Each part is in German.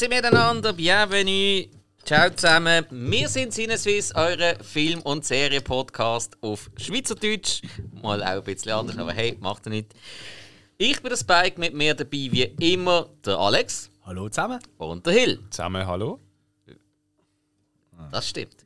Grüezi miteinander, bienvenue, ciao zusammen. Wir sind Sinneswiss, eure Film- und Serie-Podcast auf Schweizerdeutsch. Mal auch ein bisschen anders, aber hey, macht er nicht. Ich bin der Spike, mit mir dabei wie immer der Alex. Hallo zusammen. Und der Hill. Zusammen, hallo. Das stimmt.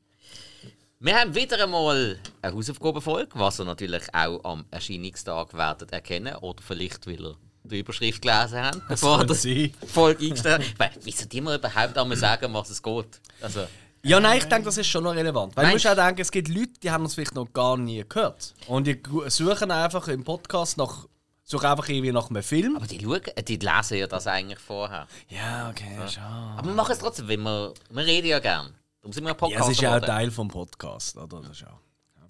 Wir haben wieder einmal eine Hausaufgabenfolge, was ihr natürlich auch am Erscheinungstag werdet erkennen oder vielleicht, weil ihr die Überschrift gelesen habt, bevor die Folge eingestellt habt. Wieso die mal überhaupt einmal sagen, was es geht? Also, ja, nein, ich denke, das ist schon noch relevant. Weil du musst auch denken, es gibt Leute, die haben uns vielleicht noch gar nie gehört. Und die suchen einfach im Podcast nach suchen einfach irgendwie nach einem Film. Aber die, schauen, die lesen ja das eigentlich vorher. Ja, okay, ja. schon. Aber wir machen es trotzdem, weil wir, wir reden ja gern. Darum sind wir ein Podcast. Ja, es ist ja auch Teil vom Podcast, oder? Das ist auch,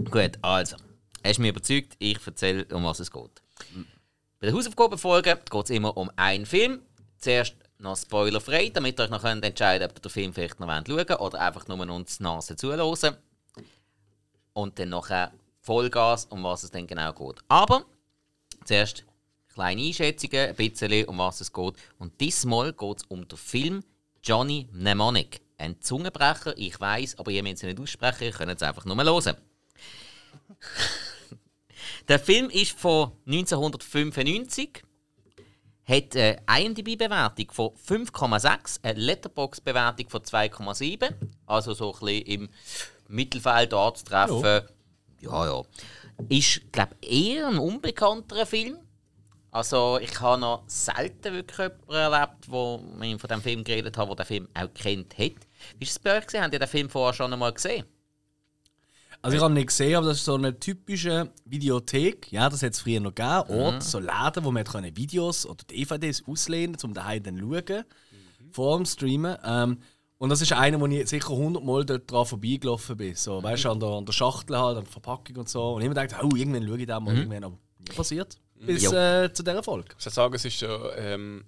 ja. Gut, also. Hast du mich überzeugt, ich erzähle, um was es geht. Bei der Hausaufgabenfolge geht es immer um einen Film. Zuerst noch spoilerfrei, damit ihr euch noch könnt entscheiden könnt, ob ihr den Film vielleicht noch schauen wollt oder einfach nur uns die Nase zuhören. Und dann noch Vollgas, um was es dann genau geht. Aber zuerst kleine Einschätzungen, ein bisschen um was es geht. Und diesmal geht es um den Film Johnny Mnemonic. Ein Zungenbrecher, ich weiß, aber ihr müsst es nicht aussprechen, ihr könnt es einfach nur hören. Der Film ist von 1995, hat eine IMDb-Bewertung von 5,6, eine Letterbox-Bewertung von 2,7, also so ein bisschen im Mittelfeld anzutreffen. Ja, ja. ja. Ist, glaube ich, eher ein unbekannterer Film. Also ich habe noch selten wirklich jemanden erlebt, wo man von dem Film geredet hat, der den Film auch kennt hat. Wie ist es bei euch gesehen? Habt ihr den Film vorher schon einmal gesehen? Also ich habe nicht gesehen, aber das ist so eine typische Videothek. Ja, das hat es früher noch gegeben. Mhm. Ort, so Läden, wo man Videos oder DVDs auslehnen um daheim dann zu schauen. Mhm. Vor dem Streamen. Ähm, und das ist einer, wo ich sicher 100 Mal dort dran vorbeigelaufen bin. So, mhm. weißt du, an der, an der Schachtel halt, an der Verpackung und so. Und ich immer gedacht, oh, irgendwann schaue ich da mal, mhm. irgendwann. Aber nie passiert. Bis äh, zu dieser Folge. Ich würde sagen, es ist so, ähm,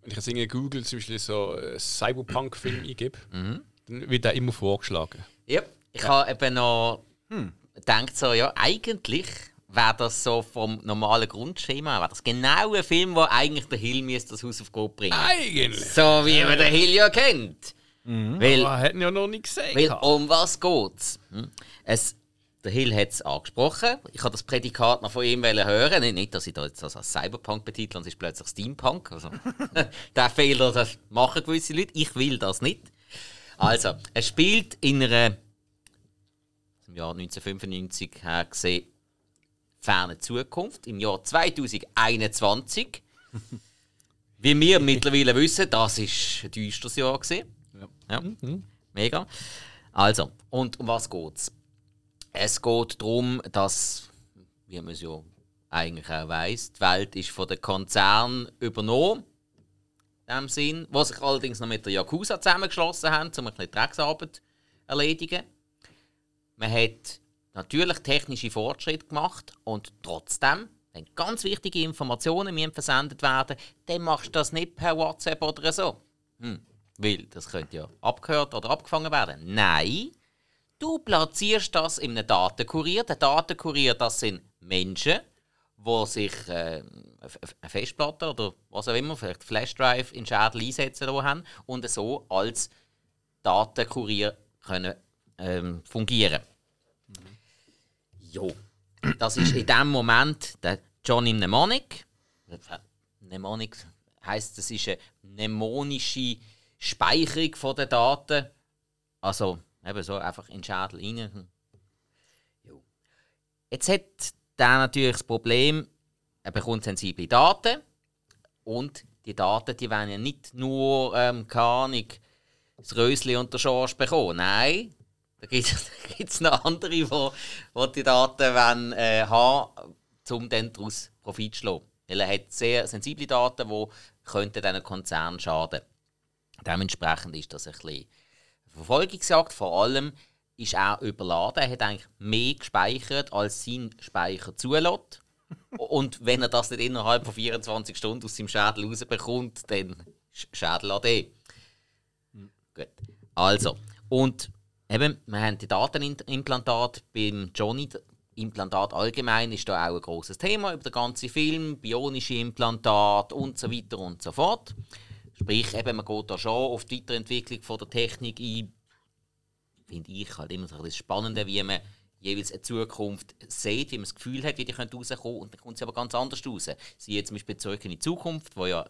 wenn ich jetzt in Google zum Beispiel so einen Cyberpunk-Film eingebe, mhm. dann wird der immer vorgeschlagen. Ja, ich ja. habe eben noch hm. gedacht, so, ja, eigentlich wäre das so vom normalen Grundschema, wäre das genau ein Film, wo eigentlich der Hill müsste das Haus auf Gott bringen. Eigentlich! So wie man den Hill ja kennt. Mhm. Weil, Aber hätten ja noch nicht gesehen. Weil, um was geht's? Hm? Es der Hill hat es angesprochen. Ich habe das Prädikat noch von ihm hören. Nicht, nicht dass ich da jetzt das als Cyberpunk betitle und es ist plötzlich Steampunk. Also, der Fehler das machen gewisse Leute. Ich will das nicht. Also, es spielt in einer im Jahr 1995 her gesehen ferne Zukunft, im Jahr 2021. Wie wir mittlerweile wissen, das ist ein düsteres Jahr. Gewesen. Ja. ja. Mhm. Mega. Also, und um was geht's? Es geht darum, dass, wie man es ja eigentlich auch weiss, die Welt ist von den Konzernen übernommen. In dem Sinn, was sich allerdings noch mit der Yakuza zusammengeschlossen haben, um ein bisschen Drecksarbeit zu erledigen. Man hat natürlich technische Fortschritte gemacht und trotzdem, wenn ganz wichtige Informationen mir versendet werden, dann machst du das nicht per WhatsApp oder so. Hm. Weil das könnte ja abgehört oder abgefangen werden. Nein, Du platzierst das in einem Datenkurier. Der Datenkurier, das sind Menschen, die sich äh, eine Festplatte oder was auch immer, vielleicht Flashdrive in Schädel einsetzen haben und so als Datenkurier können ähm, fungieren. Jo, das ist in dem Moment der Johnny Mnemonic. Mnemonic heißt, das ist eine mnemonische Speicherung der Daten. Also Eben so, einfach in den Schädel rein. Jo. Jetzt hat der natürlich das Problem, er bekommt sensible Daten und die Daten die wollen ja nicht nur, ähm, keine Ahnung, das Rösli und der Schorsch bekommen. Nein, da gibt es noch andere, die, die die Daten wollen, äh, haben, um dann daraus Profit zu schlagen. Weil er hat sehr sensible Daten, die könnten diesen Konzern schaden. Dementsprechend ist das ein bisschen Verfolgungsjagd vor allem ist er überladen. Er hat eigentlich mehr gespeichert, als sein Speicher zulässt. Und wenn er das nicht innerhalb von 24 Stunden aus seinem Schädel rausbekommt, dann Schädel AD. Mhm. Gut. Also, und eben, wir haben die Datenimplantat beim Johnny. Implantat allgemein ist da auch ein großes Thema über den ganzen Film, bionische Implantat und so weiter und so fort. Sprich, eben, man geht da schon auf die Weiterentwicklung von der Technik ein. Finde ich halt immer so das Spannende, wie man jeweils eine Zukunft sieht, wie man das Gefühl hat, wie die rauskommen könnte und dann kommt sie aber ganz anders raus. Sie jetzt zum Beispiel zurück in die Zukunft, wo ja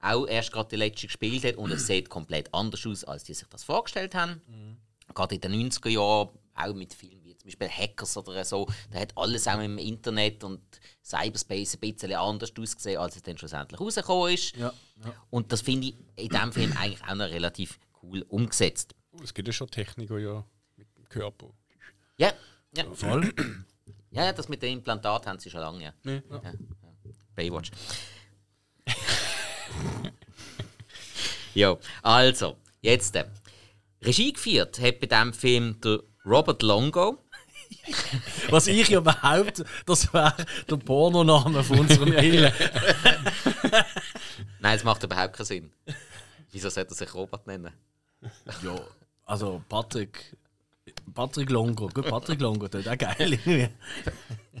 auch erst gerade die letzte gespielt hat und es sieht komplett anders aus, als die sich das vorgestellt haben. Mhm. Gerade in den 90er Jahren, auch mit Filmen wie zum Beispiel Hackers oder so, da hat alles auch im Internet und Cyberspace ein bisschen anders ausgesehen, als es dann schlussendlich rausgekommen ist. Ja, ja. Und das finde ich in diesem Film eigentlich auch noch relativ cool umgesetzt. Oh, es gibt ja schon Techniker ja mit dem Körper. Ja, ja. Voll. Ja, das mit dem Implantat haben sie schon lange. Ja. Nee. Ja, ja. Baywatch. ja, also, jetzt. Regie geführt hat bei diesem Film der Robert Longo. Was ich ja behaupte, das wäre der Pornoname von unserem Ehe. Nein, es macht überhaupt keinen Sinn. Wieso sollte er sich Robert nennen? ja, also Patrick. Patrick Longo. Gut, Patrick Longo, das ist auch geil. irgendwie.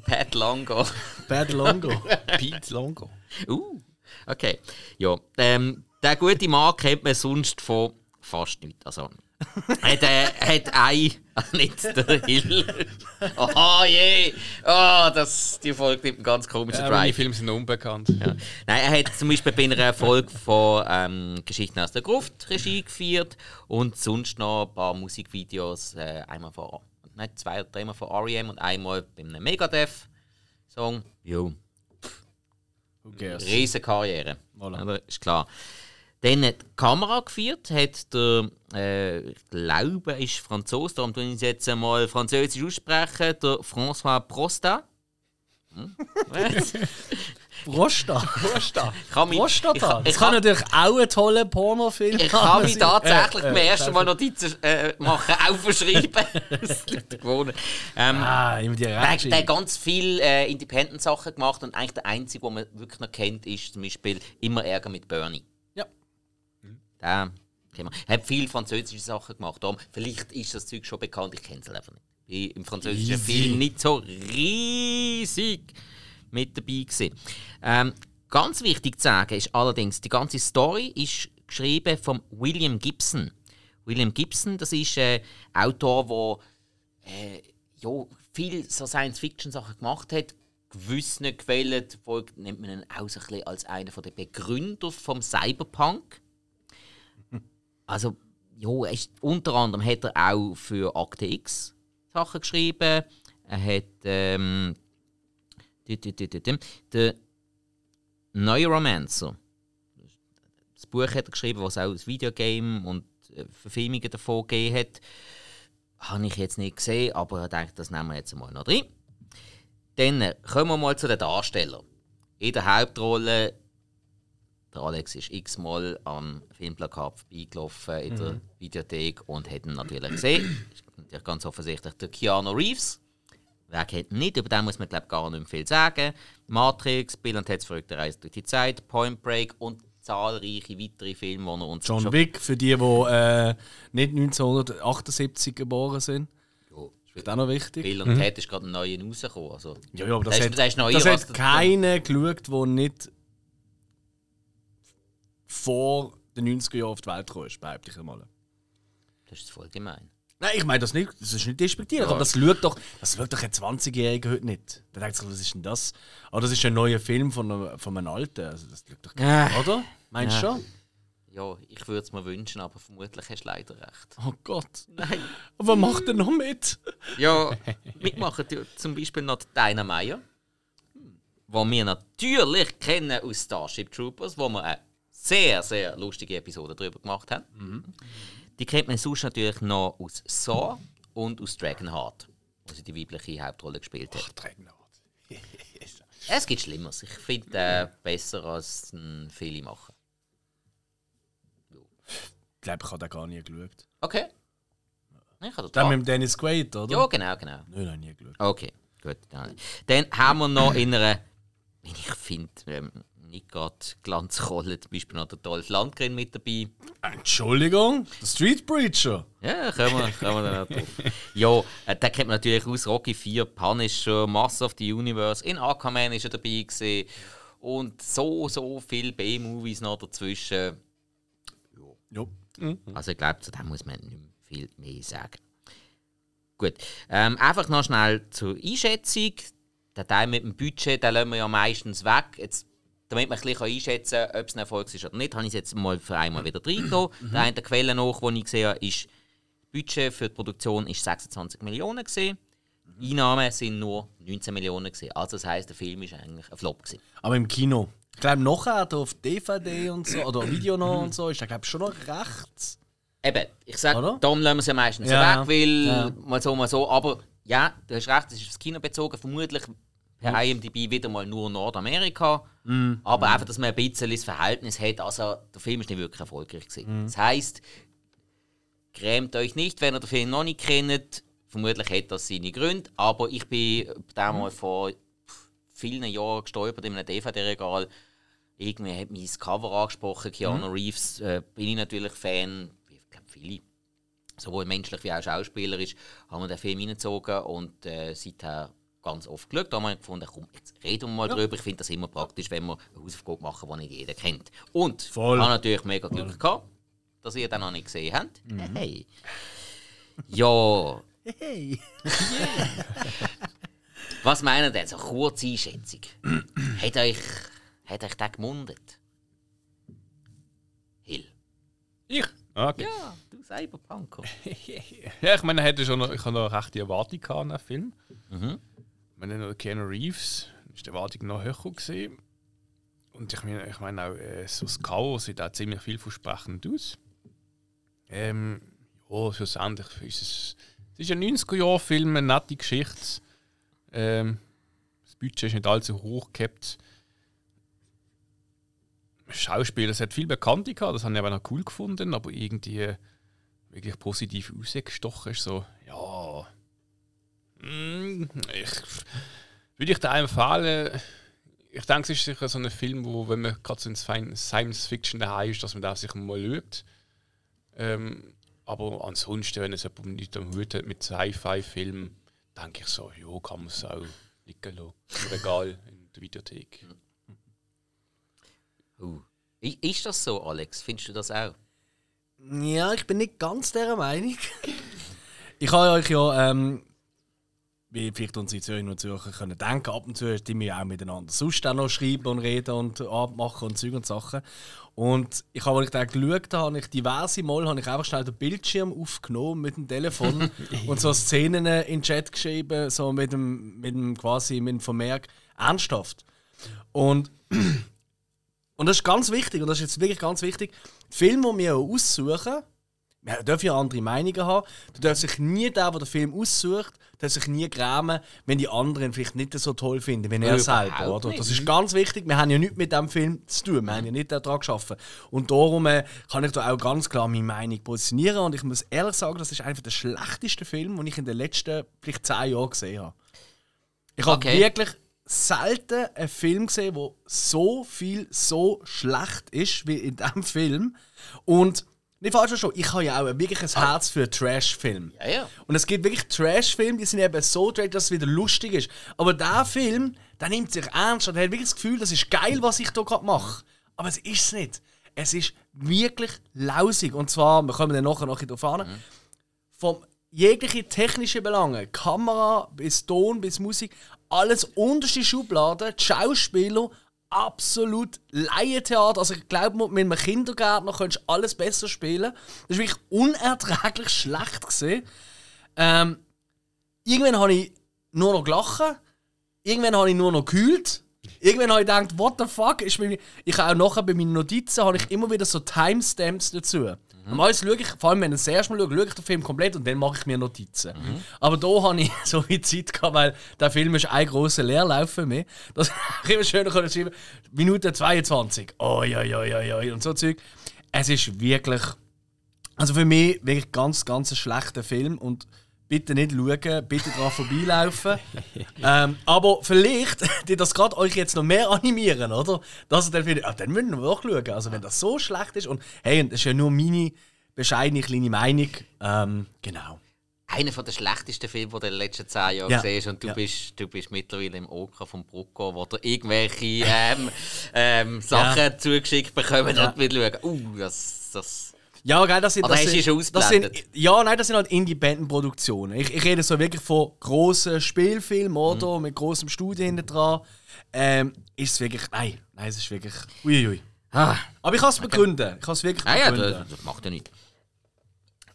Pat Longo. Pat Longo. Pete Longo. Uh, okay. Ja, ähm, der gute Mann kennt man sonst von fast nichts. Also, hat, äh, hat ein, nicht der Hill. Oh je! Oh, das, die Folge nimmt einen ganz komischen Ja, Drive. Filme sind unbekannt. Ja. Nein, er hat zum Beispiel bei einer Folge von ähm, Geschichten aus der Gruft Regie geführt und sonst noch ein paar Musikvideos. Äh, einmal von, nein, zwei oder dreimal von R.E.M. und einmal bei einem Megadeth-Song. Jo, cares? riesen Karriere. Voilà. Aber ist klar. Dann hat die Kamera geführt, hat der, äh, ich glaube, ist Franzose, darum tue ich jetzt einmal französisch aussprechen, der François Prosta. Hm? Was? Prosta. Prosta. Ich kann mich- Prostata. ich kann- ich kann kann- natürlich auch ein toller Pornofilm Ich kann mich sein. tatsächlich Äh, beim äh, ersten Mal Notizen äh, machen, aufschreiben. das liegt gewonnen. Ähm, Ah, immer die der, hat ganz viele äh, Independent-Sachen gemacht und eigentlich der einzige, den man wirklich noch kennt, ist zum Beispiel «Immer Ärger mit Bernie». Wir. Er hat viele französische Sachen gemacht. Darum, vielleicht ist das Zeug schon bekannt, ich kenne es einfach nicht. Ich bin im französischen Easy. Film nicht so riesig mit dabei gewesen. Ähm, ganz wichtig zu sagen ist allerdings, die ganze Story ist geschrieben von William Gibson. William Gibson, das ist ein Autor, der äh, ja, viel so Science-Fiction-Sachen gemacht hat. Gewissen Quellen folgt, nennt man ihn auch so ein bisschen als einer der Begründer vom Cyberpunk. Also, ja, ist, unter anderem hat er auch für Akte X Sachen geschrieben. Er hat ähm, der Neuromancer. Das Buch hat er geschrieben, was auch ein Videogame und äh, Verfilmungen davon gegeben hat. Habe ich jetzt nicht gesehen, aber ich denke, das nehmen wir jetzt mal noch drin. Dann kommen wir mal zu den Darstellern. In der Hauptrolle, der Alex ist x-mal am Filmplakat vorbeigelaufen in der Videothek und hat ihn natürlich gesehen. Ist ganz offensichtlich der Keanu Reeves. Wer kennt ihn nicht? Über den muss man glaube gar nicht mehr viel sagen. Matrix, Bill und Ted's verrückte Reise durch die Zeit, Point Break und zahlreiche weitere Filme, die er uns John Wick, für die, die äh, nicht 1978 geboren sind. Ja, Ist auch noch wichtig. Bill und Ted ist gerade ein neuer rausgekommen. Also, Ja, ja, aber das, Das ist- hat, das ist das hat das- keiner geschaut, der nicht vor den 90er Jahren auf die Welt gekommen ist, behaupte ich einmal. das ist voll gemein. Nein, ich meine das nicht, das ist nicht despektierlich, aber das schaut doch, das schaut doch ein 20-Jähriger heute nicht. Der denkt sich, was ist denn das? Aber das ist ein neuer Film von einem, von einem Alten, also das schaut doch keiner, oder? Meinst du Ja. schon? Ja, ich würde es mir wünschen, aber vermutlich hast du leider recht. Oh Gott. Nein. Aber macht er noch mit? Ja, mitmachen zum Beispiel noch Dinah Meyer, wo wir natürlich kennen aus Starship Troopers, wo wir eine sehr, sehr lustige Episode darüber gemacht haben. Die kennt man sonst natürlich noch aus Saw und aus Dragonheart, wo sie die weibliche Hauptrolle gespielt hat. Dragonheart. Es gibt Schlimmeres. Ich finde äh, besser als ein viele machen. Ich glaube, ich habe den gar nie geschaut. Okay. Ich habe den mit Dennis Quaid, oder? Ja, genau, genau. Nein, nein, nie geschaut. Okay, gut. Dann, dann haben wir noch in einer, ich finde, ähm, nicht gerade Glanzrolle, zum Beispiel noch der Dolph Landgren mit dabei. Entschuldigung, der Street Preacher. Ja, können wir, können wir dann drauf. Ja, äh, den kennt man natürlich aus Rocky 4, Punisher, Master of the Universe, in Aquaman ist er dabei gewesen. Und so, so viele B-Movies noch dazwischen. Ja. Also ich glaube, zu dem muss man nicht mehr viel mehr sagen. Gut, ähm, einfach noch schnell zur Einschätzung. Der Teil mit dem Budget, den lassen wir ja meistens weg. Jetzt, damit man ein bisschen einschätzen kann, ob es ein Erfolg ist oder nicht, habe ich es jetzt mal für einmal wieder reingetan. Der eine der Quelle nach, die ich gesehen habe, ist, das Budget für die Produktion ist 26 Millionen gesehen. Einnahmen sind nur 19 Millionen gesehen. Also das heisst, der Film ist eigentlich ein Flop gewesen. Aber im Kino. Ich glaube, nachher auf DVD und so, oder Video noch und so, ist der, glaube schon noch rechts. Eben, ich sage, darum lassen wir es ja meistens Ja, weg, weil ja. mal so, mal so. Aber ja, du hast recht, es ist aufs Kino bezogen. Vermutlich per IMDb wieder mal nur Nordamerika. Mhm. Aber einfach, dass man ein bisschen das Verhältnis hat. Also, der Film ist nicht wirklich erfolgreich gewesen. Mhm. Das heisst, grämt euch nicht, wenn ihr den Film noch nicht kennt. Vermutlich hat das seine Gründe. Aber ich bin damals vor vielen Jahren gestolpert in einem DVD-Regal. Irgendwie hat mich das Cover angesprochen, Keanu Reeves. Äh, bin ich natürlich Fan. Ich glaube, viele. Sowohl menschlich wie auch schauspielerisch haben wir den Film reingezogen und äh, seither ganz oft geschaut. Da haben wir gefunden, komm, jetzt reden wir mal drüber. Ich finde das immer praktisch, wenn wir eine Hausaufgabe machen, die nicht jeder kennt. Und ich Voll. habe natürlich mega Glück gehabt, dass ihr den noch nicht gesehen habt. Hey. Ja, Hey! was meinen denn? So kurze Einschätzung. hat euch, hat euch der gemundet? Hill. Ich? Okay. Ja, du Cyberpunker. Ja, ich meine, er hatte schon noch, ich habe noch recht die Erwartung an den Film. Mhm. Ich meine, noch Keanu Reeves ist die Erwartung noch höher gesehen. Und ich meine, ich meine auch, äh, so das Chaos sieht auch ziemlich vielversprechend aus. Ähm, ja, schlussendlich ist es, es ist ein 90er-Jahr-Film, eine nette Geschichte. Ähm, das Budget ist nicht allzu hoch gehabt. Schauspieler, es hat viel Bekannte gehabt, das habe ich aber noch cool gefunden, aber irgendwie wirklich positiv rausgestochen ist, so, ja. Ich, würde ich dir empfehlen, ich denke, es ist sicher so ein Film, wo, wenn man gerade so in Sci- Science Fiction daheim ist, dass man da sicher mal schaut. Ähm, aber ansonsten, wenn es jemand nicht am Hut hat mit Sci-Fi-Filmen, denke ich so, ja, kann man es auch liegen lassen. Im Regal, in der Videothek. Uh. Ist das so, Alex? Findest du das auch? Ja, ich bin nicht ganz dieser Meinung. ich habe euch ja, ähm, wie vielleicht unsere Zürcher und Zürcher können denken, ab und zu die wir auch miteinander sonst auch noch schreiben und reden und abmachen und Zeug und Sachen. Und ich habe, als ich da geschaut habe, habe ich diverse Mal habe ich einfach schnell den Bildschirm aufgenommen mit dem Telefon und so Szenen in den Chat geschrieben, so mit dem, mit dem quasi mit dem Vermerk ernsthaft. Und und das ist ganz wichtig, und das ist jetzt wirklich ganz wichtig. Die Filme, die wir aussuchen, wir dürfen ja andere Meinungen haben. Du darfst sich nie der, der den Film aussucht, darf sich nie grämen, wenn die anderen vielleicht nicht so toll finden, wie er selber. Oder? Das ist ganz wichtig. Wir haben ja nichts mit dem Film zu tun. Wir haben ja nicht daran geschaffen. Und darum äh, kann ich da auch ganz klar meine Meinung positionieren. Und ich muss ehrlich sagen, das ist einfach der schlechteste Film, den ich in den letzten vielleicht zehn Jahren gesehen habe. Ich habe Okay. wirklich selten einen Film gesehen, der so viel so schlecht ist wie in diesem Film. Und nicht falsch verstehen, ich habe ja auch wirklich ein Herz für Trash-Filme. Ja, ja. Und es gibt wirklich Trash-Filme, die sind eben so trash, dass es wieder lustig ist. Aber der Film, der nimmt sich ernst und hat wirklich das Gefühl, das ist geil, was ich hier gerade mache. Aber es ist es nicht. Es ist wirklich lausig. Und zwar, wir kommen dann nachher noch drauf an, vom jegliche technische Belange, Kamera bis Ton bis Musik, alles unterste Schublade, die Schauspieler, absolut Laientheater. Also ich glaube, mit einem Kindergärtner könntest du alles besser spielen. Das ist wirklich unerträglich schlecht. Ähm, irgendwann habe ich nur noch gelacht. Irgendwann habe ich nur noch gekühlt. Irgendwann habe ich gedacht, what the fuck? Mir, ich habe auch nachher bei meinen Notizen habe ich immer wieder so Timestamps dazu. Normalerweise schaue ich, vor allem wenn ich das erste Mal schaue, schaue ich den Film komplett und dann mache ich mir Notizen. Aber da habe ich so viel Zeit gehabt, weil der Film ist ein grosser Leerlauf für mich. Das ich immer schön können schreiben, Minute 22, oi, oi, oi, oi, oi, und so Zeug. Es ist wirklich, also für mich wirklich ganz, ganz ein schlechter Film und bitte nicht schauen, bitte dran vorbeilaufen. ähm, aber vielleicht, die das gerade euch jetzt noch mehr animieren, oder? Dass ihr dann findet, ah, dann müssen wir auch schauen. Also wenn das so schlecht ist und hey, und das ist ja nur meine bescheidene kleine Meinung. Ähm, genau. Einer der schlechtesten Filme, die du in den letzten zehn Jahren Ja. gesehen hast. Und du, Ja. bist, du bist mittlerweile im Oka vom Brucko, wo du irgendwelche ähm, ähm, Sachen zugeschickt bekommen Ja. und wir schauen. Uh, das, das Ja, geil, das sind, das hast sind, schon das sind? Ja, nein, das sind halt Independent-Produktionen. Ich, ich rede so wirklich von grossen Spielfilmen, oder? Mit grossem Studio hinten dran. Ähm, ist es wirklich. Nein, nein, es ist wirklich. Uiuiui. Ah. Aber ich kann es begründen. Ich kann es wirklich Ah ja, begründen. das, das macht ja nichts.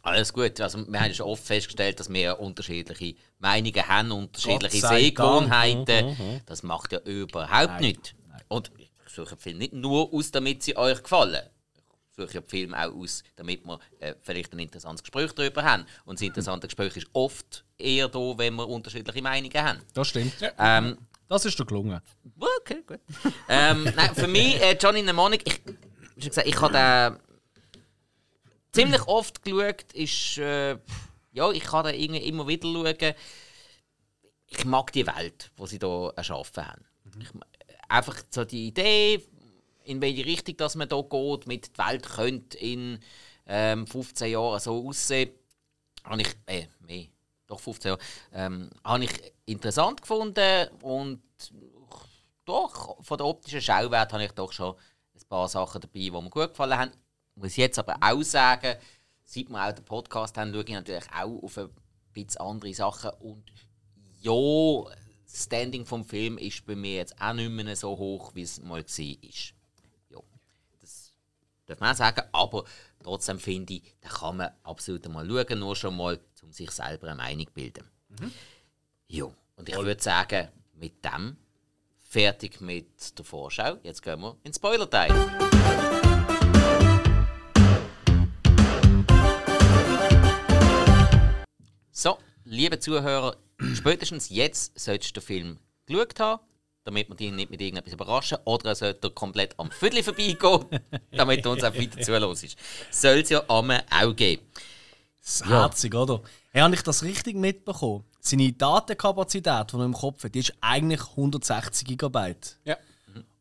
Alles gut. Also, wir haben ja schon oft festgestellt, dass wir unterschiedliche Meinungen haben, unterschiedliche Gott sei Sehgewohnheiten. Das macht ja überhaupt nichts. Und ich suche Film nicht nur aus, damit sie euch gefallen. Ich suche ja den Film auch aus, damit wir äh, vielleicht ein interessantes Gespräch darüber haben. Und das interessante Gespräch ist oft eher da, wenn wir unterschiedliche Meinungen haben. Das stimmt. Ähm, Das ist dir gelungen. Okay, gut. ähm, nein, für mich, äh, Johnny Mnemonic, ich, schon gesagt, ich habe den ziemlich oft geschaut. Ist, äh, ja, ich kann den irgendwie immer wieder schauen. Ich mag die Welt, die sie hier erschaffen haben. Ich, einfach so die Idee, in welche Richtung dass man hier geht, mit der Welt könnte in ähm, 15 Jahren so aussehen, habe ich, äh, mehr, doch 15 Jahre, ähm, habe ich interessant gefunden und doch, von der optischen Schauwert habe ich doch schon ein paar Sachen dabei, die mir gut gefallen haben. Muss jetzt aber auch sagen, seit wir auch den Podcast haben, schaue ich natürlich auch auf ein bisschen andere Sachen und ja, das Standing vom Film ist bei mir jetzt auch nicht mehr so hoch, wie es mal war. Darf man auch sagen, aber trotzdem finde ich, da kann man absolut mal schauen, nur schon mal, um sich selber eine Meinung zu bilden. Ja, und ich würde sagen, mit dem fertig mit der Vorschau. Jetzt gehen wir in den Spoiler-Teil. So, liebe Zuhörer, spätestens jetzt solltest du den Film geschaut haben, damit wir dich nicht mit irgendetwas überraschen. Oder er sollte komplett am Viertel vorbeigehen, damit du uns auch weiter zuhörst. Soll es ja einmal auch geben. Das ist herzig, oder? Hey, habe ich das richtig mitbekommen? Seine Datenkapazität, die er im Kopf hat, die ist eigentlich 160 GB. Ja.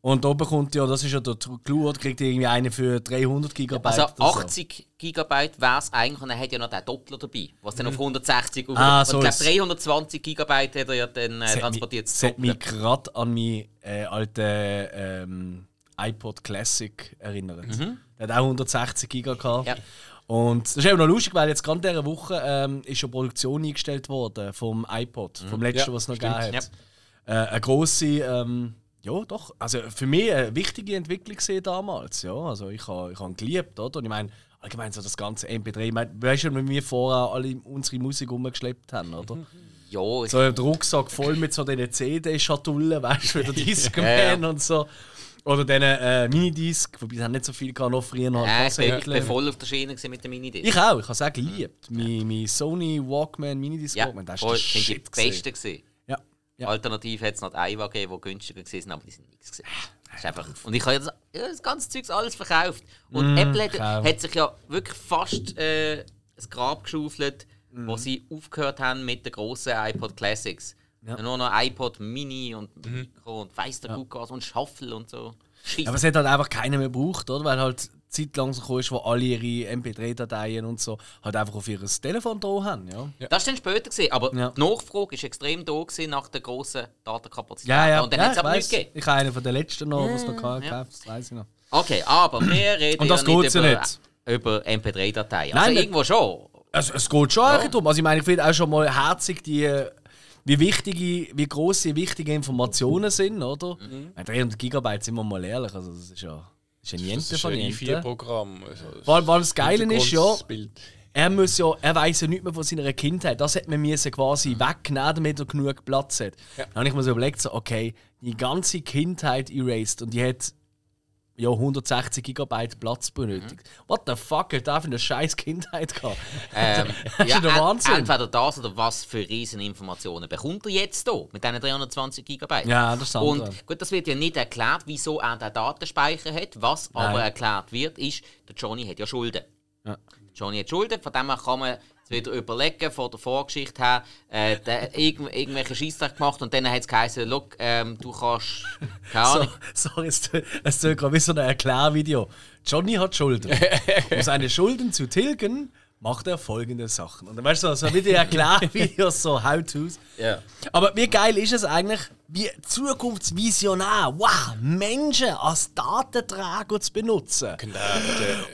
Und da bekommt ja, das ist ja der Clou, oder kriegt irgendwie eine für 300 GB. Also oder so. 80 GB wäre es eigentlich und er hat ja noch den Doppler dabei, was dann auf 160 auf Ah, und so ich glaube ist- 320 GB hat er ja dann äh, transportiert. das hat mich gerade an meinen äh, alten ähm, iPod Classic erinnert. Der hat auch 160 GB gehabt. Mhm. Ja. Und das ist eben noch lustig, weil jetzt gerade in dieser Woche ähm, ist schon Produktion eingestellt worden vom iPod, vom letzten, Ja, was es noch stimmt. gegeben hat. Äh, eine grosse, ähm, ja doch, also für mich eine wichtige Entwicklung gesehen damals. Ja, also ich habe ich hab ihn geliebt, oder? Und ich meine, allgemein so das ganze MP3, ich meine, weißt du, wie wir vorher alle unsere Musik rumgeschleppt haben, oder? Ja, ich, So ein Rucksack voll mit so diesen CD-Schatullen, weißt du, wie der Discman und so. Oder diesen äh, Minidisc, wobei haben nicht so viel gehabt, noch früher noch äh, ich, ich bin Kassettchen. voll auf der Schiene mit dem Minidisc. Ich auch, ich habe es auch geliebt. Mein, mein Sony Walkman Minidisc ja, Walkman, das sind die Shit. gewesen. Beste gewesen. Ja. ja. Alternativ hätte es noch die Aiwa gegeben, die günstiger waren, aber die sind nichts gewesen. Das ist einfach, und ich habe ja das, ja, das ganze Zeug alles verkauft. Und Apple hat, Mm, hat sich ja wirklich fast äh, ein Grab geschaufelt, Mm. wo sie aufgehört haben mit den grossen iPod Classics. Nur noch iPod Mini und Mikro und weiss der Kuckas und Shuffle und so. Scheiße. Aber es hat halt einfach keiner mehr gebraucht, oder? Weil halt Zeit langsam gekommen ist, wo alle ihre MP3-Dateien und so halt einfach auf ihr Telefon da haben, ja. Das war dann später, gewesen, aber Ja. die Nachfrage war extrem da gewesen nach der grossen Datenkapazität. Ja, ja, Und dann ja hat es ich aber weiss. nichts gegeben. Ich habe einen von den letzten noch, was noch ja. gekauft das weiß ich noch. Okay, aber wir reden Und das ja nicht ja über, nicht. über MP3-Dateien. Nein, Also nicht. irgendwo schon. Also, es geht schon eigentlich darum. Also ich meine, ich finde auch schon mal herzig, die, wie wichtige, wie grosse, wichtige Informationen sind, oder? Mhm. Meine, 300 Gigabyte, sind wir mal ehrlich, also das ist ja, ist ja Das niente ist von ein niente. i4-Programm. Also, Vor allem, weil das Geile ist, ja, er muss ja, er weiß ja nicht mehr von seiner Kindheit. Das hätte man müssen quasi wegnehmen, damit er genug Platz hat. Dann habe ich mir so überlegt, so, okay, die ganze Kindheit erased und die hat ja 160 Gigabyte Platz benötigt. What the fuck, hat der für eine scheiß Kindheit gehabt? Ähm, das ist ja, der Wahnsinn. Entweder das oder was für riesen Informationen bekommt er jetzt hier mit diesen 320 GB. Ja, andere. Und gut, das wird ja nicht erklärt, wieso er den Datenspeicher hat. Was aber Nein. erklärt wird, ist, der Johnny hat ja Schulden. Ja. Johnny hat Schulden, von dem her kann man es wieder überlegen, von der Vorgeschichte her, äh, der hat irgendw irgendwelche Scheissdreck gemacht und dann hat es geheißen, look, ähm, du kannst, keine So, Ahnung, sorry, es es tönt gerade wie so ein Erklärvideo. Johnny hat Schulden. um seine Schulden zu tilgen, macht er folgende Sachen. Und dann weißt du, so, so wie die Erklärvideos, so How-Tos. Ja. Aber wie geil ist es eigentlich, wie zukunftsvisionär, wow, Menschen als Datenträger zu benutzen. Genau,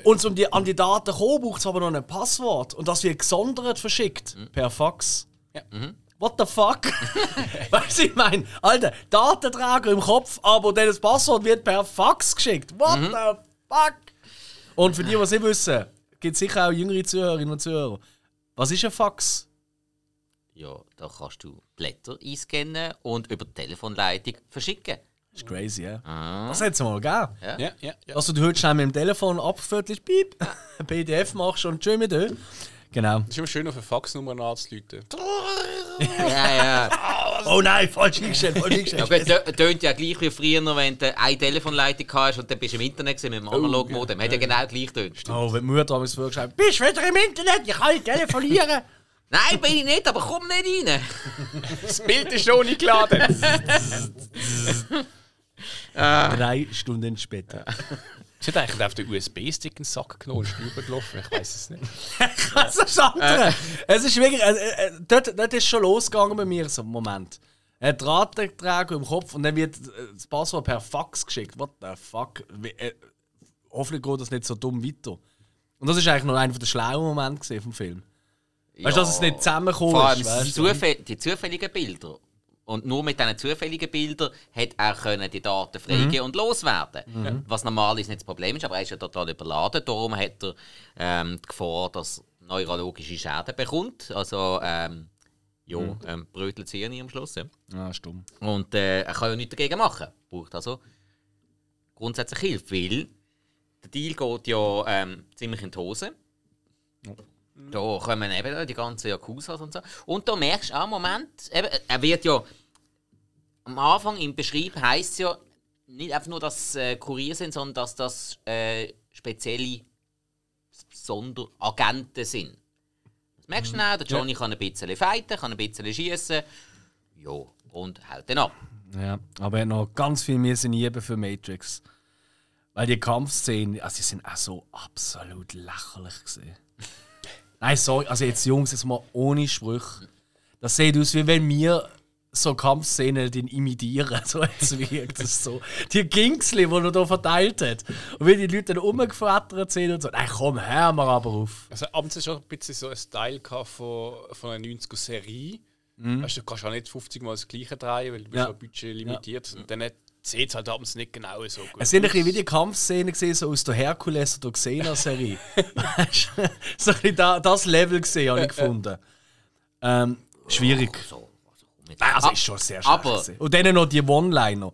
Und um die, an die Daten zu kommen, braucht es aber noch ein Passwort. Und das wird gesondert verschickt. Per Fax. Ja. What the fuck? weißt du, ich meine, Alter, Datenträger im Kopf, aber dann das Passwort wird per Fax geschickt. What the fuck? Und für die, die es nicht wissen, gibt sicher auch jüngere Zuhörerinnen und Zuhörer. Was ist ein Fax? Ja, da kannst du Blätter einscannen und über die Telefonleitung verschicken. Das ist crazy, ja. Das hat es mal gegeben. ja, ja, ja. Also, du heute schnell mit dem Telefon abviertelst, piep, ein PDF machst und tschüss mit dir. Genau. Es ist immer schön, auf eine Faxnummer anzuleiten. Ja, ja. Oh nein, falsch eingestellt, falsch eingestellt. Ja, gut, tönt ja gleich wie früher, wenn du eine Telefonleitung hast und dann bist du im Internet gewesen mit dem Analogmodem. Hat ja genau gleich tönt. Oh, wenn die Mutter damals vorgeschrieben bist du wieder im Internet, ich kann nicht telefonieren. Nein, bin ich nicht, aber komm nicht rein. Das Bild ist noch nicht geladen. Drei Stunden später. Sie hat eigentlich auf den USB-Stick in den Sack genommen und ist rübergelaufen. Ich weiß es nicht. Das ist das andere. Es ist wirklich, äh, äh, dort, dort ist schon losgegangen bei mir so ein Moment. Ein Drahtträger im Kopf und dann wird äh, das Passwort per Fax geschickt. What the fuck? Wie, äh, hoffentlich geht das nicht so dumm weiter. Und das ist eigentlich noch einer der schlauen Momente vom Film. Weißt du, dass es nicht zusammengekommen ist? die, Weißt du? Zufäll die zufälligen Bilder. Und nur mit diesen zufälligen Bildern hat er können die Daten freigeben und loswerden. Was normalerweise nicht das Problem ist, aber er ist ja total überladen. Darum hat er ähm, die Gefahr, dass er neurologische Schäden bekommt. Also, ähm, ja, ähm, brötelt sie am Schluss. Ja. Stumm. Und äh, er kann ja nichts dagegen machen. Braucht also grundsätzlich Hilfe, weil der Deal geht ja ähm, ziemlich in die Hose. Da kommen eben die ganzen Yakuzas und so. Und da merkst du auch, Moment, eben, er wird ja am Anfang im Beschrieb heißt es ja nicht einfach nur, dass äh, Kurier sind, sondern dass das äh, spezielle Sonderagenten sind. Das merkst du auch, der Johnny kann ein bisschen fighten, kann ein bisschen schießen. Ja, und haut dann ab. Ja, aber er hat noch ganz viel müssen lieben für Matrix. Weil die Kampfszenen, also die sind auch so absolut lächerlich gesehen. Nein, sorry, also jetzt Jungs, jetzt mal ohne Sprüche. Das sieht aus, wie wenn wir so Kampfszenen den imitieren. So jetzt wirkt es so. Die Gingsli, die er da verteilt hat. Und wie die Leute dann rumgeflattert sind und so. Nein, komm, hör mal aber auf. Also abends ist schon ein bisschen so ein Style von, von einer 90er-Serie. Weißt du, du kannst auch nicht 50 Mal das gleiche drehen, weil du bist Ja. ja budget limitiert. Und dann sieht es halt abends nicht genau so gut Es sind ein bisschen wie die Kampfszenen gesehen, so aus der Herkules oder Xena-Serie. Weißt du? so ein bisschen da, das Level gesehen, habe ich gefunden. Ähm, schwierig. So, also. Nein, also Ah, ist schon sehr gewesen. Und dann noch die One-Liner.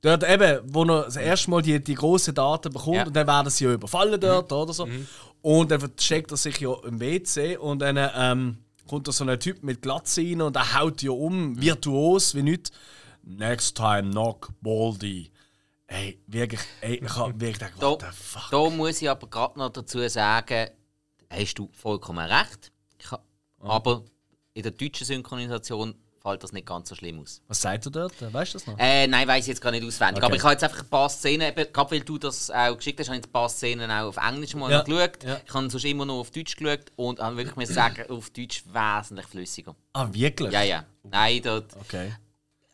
Dort eben, wo er das erste Mal die, die grossen Daten bekommt Ja. und dann werden sie ja überfallen dort oder so. Und dann versteckt er sich ja im WC und dann ähm, kommt da so ein Typ mit Glatze rein und er haut ja um, virtuos wie nichts. Next time knock Baldy. Ey, wirklich, ey, ich hab wirklich gedacht, Da, what the fuck. da muss ich aber gerade noch dazu sagen, hast du vollkommen recht. Ich ha- Aber in der deutschen Synchronisation fällt das nicht ganz so schlimm aus. Was sagt er dort? Weißt du das noch? Äh, nein, weiß ich jetzt gar nicht auswendig. Okay. Aber ich habe jetzt einfach ein paar Szenen, eben, gerade weil du das auch geschickt hast, habe ich ein paar Szenen auch auf Englisch mal Ja, geschaut. ja. Ich habe sonst immer noch auf Deutsch geschaut und habe wirklich müssen sagen, auf Deutsch wesentlich flüssiger. Ah, wirklich? Ja, ja. Nein, dort Okay.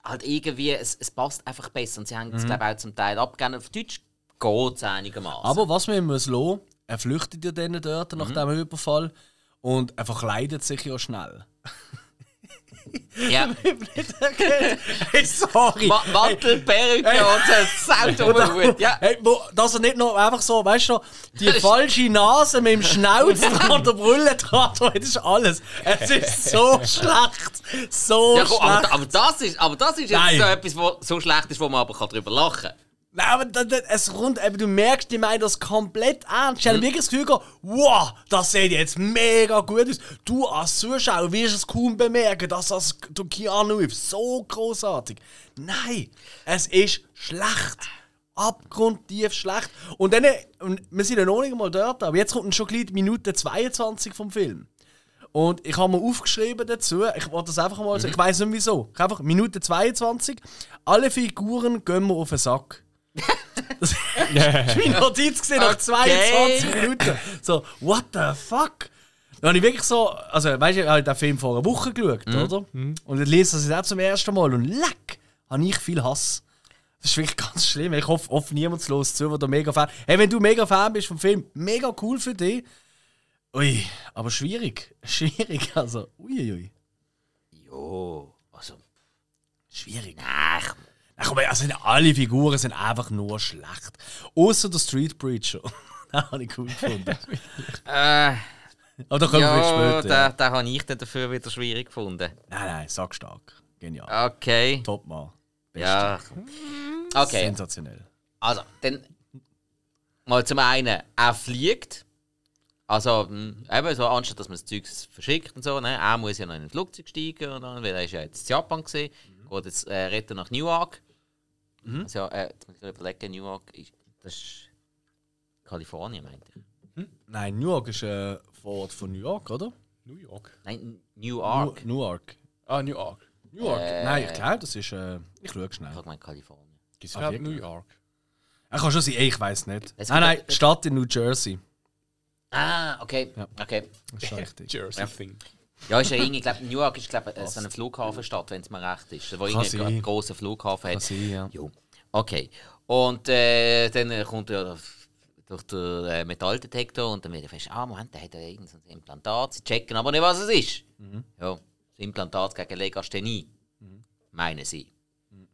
Halt irgendwie, es, es passt einfach besser. Und sie haben Mhm. es, glaube ich, auch zum Teil abgegeben. Auf Deutsch geht es einigermaßen. Aber was ihm muss lassen, er flüchtet ja dann dort nach Mhm. dem Überfall und er verkleidet sich ja schnell. ja. hey, sorry. Ma Mantel, Perücke und so Sautoberhut. Ja. Hey, wo, dass er nicht noch einfach so, weißt du, die falsche Nase mit dem Schnauz dran, der Brille dran, hat, das ist alles. Es ist so schlecht. So Ja, komm, schlecht. aber, aber, das ist, aber das ist jetzt Nein. so etwas, was so schlecht ist, wo man aber darüber lachen kann. Nein, aber da, da, es rund, eben, du merkst, die meinen das komplett ernst. Mhm. Ich habe wirklich das Gefühl gehabt, wow, das sieht jetzt mega gut aus. Du als Zuschauer wirst es kaum bemerken, dass das der Keanu ist. So großartig. Nein, es ist schlecht. Abgrundtief schlecht. Und dann, wir sind ja noch nicht mal dort, aber jetzt kommt schon gleich Minute 22 vom Film. Und ich habe mir aufgeschrieben dazu, ich wollte das einfach mal sagen, ich weiß nicht wieso. Einfach Minute 22, alle Figuren gehen mir auf den Sack. Das ist meine Notiz gesehen nach Okay. 22 Minuten. So, what the fuck? Da habe ich wirklich so, also weißt du, ich habe den Film vor einer Woche geschaut, oder? Und dann lese ich das auch zum ersten Mal und leck, habe ich viel Hass. Das ist wirklich ganz schlimm. Ich hoffe, hoffe niemand los zu, der da mega Fan Hey, wenn du mega Fan bist vom Film, mega cool für dich. Ui, aber schwierig. Schwierig, also. Uiuiui. Jo, also. Schwierig. Ach, Ach, komm, also alle Figuren sind einfach nur schlecht. Außer der Street Preacher. den habe ich cool gefunden. äh, Aber da kommen wir ja, später. den, Ja. den habe ich dann dafür wieder schwierig gefunden. Nein, nein, sag stark. Genial. Okay. Top mal. Beste. Ja. Okay, Sensationell. also, dann mal zum einen, er fliegt. Also, mh, eben so, anstatt dass man das Zeug verschickt und so, ne, er muss ja noch in ein Flugzeug steigen, und dann, weil er ist ja jetzt in Japan gesehen, geht jetzt äh, retten nach Newark. Also, ja, äh, jetzt muss ich überlegen, Newark ist, das ist Kalifornien, meinte ich. Nein, New York ist ein Vorort von New York, oder? New York. Nein, Newark. New York. Ah, New York. New York? Äh. Nein, ich glaube, das ist. Äh, ich schaue Ich schnell. habe gemeint Kalifornien. Gibt es Ah, überhaupt New? York? Er kann schon sein, ich weiß nicht. Es Nein, nein, Stadt in New Jersey. Ah, okay. Ja. okay. Das ist schon richtig. Jersey Ja. Thing. Ja, ist ja irgendwie, ich glaube, New York ist glaub, so eine Flughafenstadt, wenn es mir recht ist. Wo einen großen Flughafen Kann hat. sein, ja. Jo. Okay. Und äh, dann äh, kommt er durch den äh, Metalldetektor und dann wird er fest, ah, Moment, der hat ja irgendein Implantat. Sie checken aber nicht, was es ist. Ja, das Implantat gegen Legasthenie. Meinen sie.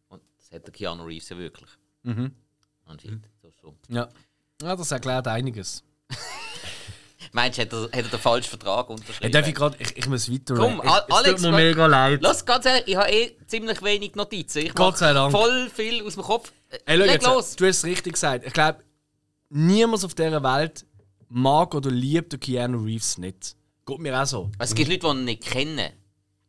Und das hat der Keanu Reeves ja wirklich. Mhm. Anscheinend. So, so. Ja. ja, das erklärt einiges. Meinst du, hat er, hat er den falschen Vertrag unterschrieben? darf ich, grad, ich, ich muss weiter. Komm, ich, es Alex, tut mir mega leid. Lass ganz ehrlich, ich habe eh ziemlich wenig Notizen. Ich Gott sei Dank. voll viel aus dem Kopf. Äh, Hey, schau Leg jetzt, los! Du hast es richtig gesagt. Ich glaube, niemand auf dieser Welt mag oder liebt Keanu Reeves nicht. Geht mir auch so. Es gibt Leute, die ihn nicht kennen.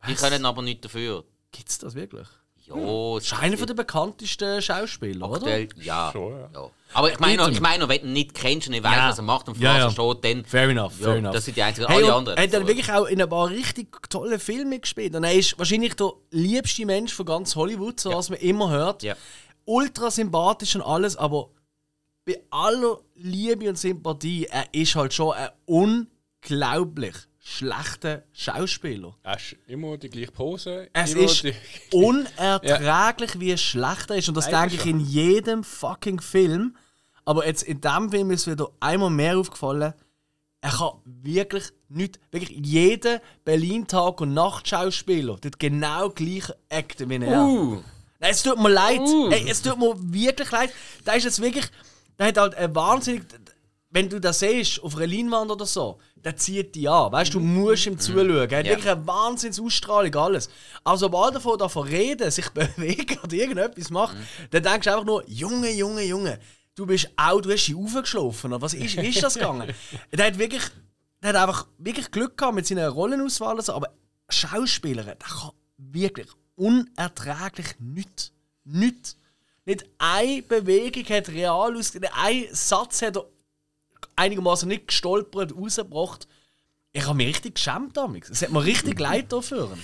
Die können aber nichts dafür. Gibt es das wirklich? Ja, ist einer der bekanntesten Schauspieler, oder? aktuell, ja. Schon, ja. ja. Aber ich meine, ich meine, wenn du ihn nicht kennst und nicht weißt, Ja. was er macht und Ja, was ja. er steht, dann. Fair enough, Ja, fair enough. das sind die einzigen. Hey, alle anderen. Er hat dann so. wirklich auch in ein paar richtig tolle Filme gespielt. Und er ist wahrscheinlich der liebste Mensch von ganz Hollywood, so was man immer hört. Ja. Ultra sympathisch und alles, aber bei aller Liebe und Sympathie, er ist halt schon ein unglaublich schlechter Schauspieler. Er ist immer die gleiche Pose. Es ist unerträglich, wie schlecht er ist. Und das Leider denke ich in jedem fucking Film. Aber jetzt in diesem Film ist mir wieder einmal mehr aufgefallen, er kann wirklich nicht, wirklich jeder Berlin-Tag- und Nacht-Schauspieler tut genau gleich acten wie er. Uh, Nein, es tut mir leid. Uh. Ey, es tut mir wirklich leid. Da ist jetzt wirklich, da hat halt ein wahnsinnig, wenn du das siehst auf einer Leinwand oder so, der zieht dich an. Weißt du, du musst ihm zuschauen. Er hat Ja. wirklich eine Wahnsinnsausstrahlung, alles. Aber sobald er davon, reden, sich bewegen oder irgendetwas macht, dann denkst du einfach nur, Junge, Junge, Junge, du bist auch, du hast dich aufgeschlafen. Was ist, wie ist das gegangen? der hat wirklich, der hat einfach wirklich Glück gehabt mit seiner Rollenauswahl, und so, aber Schauspieler, der kann wirklich unerträglich nichts. Nichts. Nicht eine Bewegung hat real ausgesehen. Ein Satz hat er einigermaßen nicht gestolpert, rausgebracht. Ich habe mich richtig geschämt damals. Es hat mir richtig leid dafür.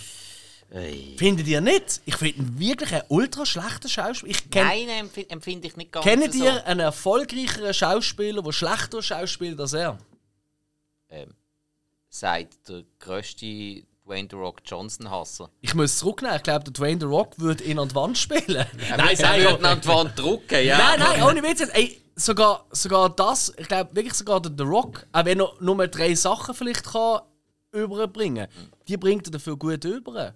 ey. Findet ihr nicht? Ich finde wirklich ein ultra schlechter Schauspieler. Ich kenn, Nein, empf empfinde ich nicht ganz kennt so. ihr einen erfolgreicheren Schauspieler, der schlechter schauspielt als er? Ähm, sagt der grösste Dwayne The Rock Johnson Hasser. Ich muss zurücknehmen. Ich glaube, der Dwayne The Rock würde ihn an die Wand spielen. Nein, sag er würde ihn an die Wand drucken, ja. Nein, nein, ohne Witz. Ey, sogar, sogar das, ich glaube wirklich sogar der The Rock, auch wenn er nur drei Sachen vielleicht kann überbringen kann, die bringt er dafür gut über.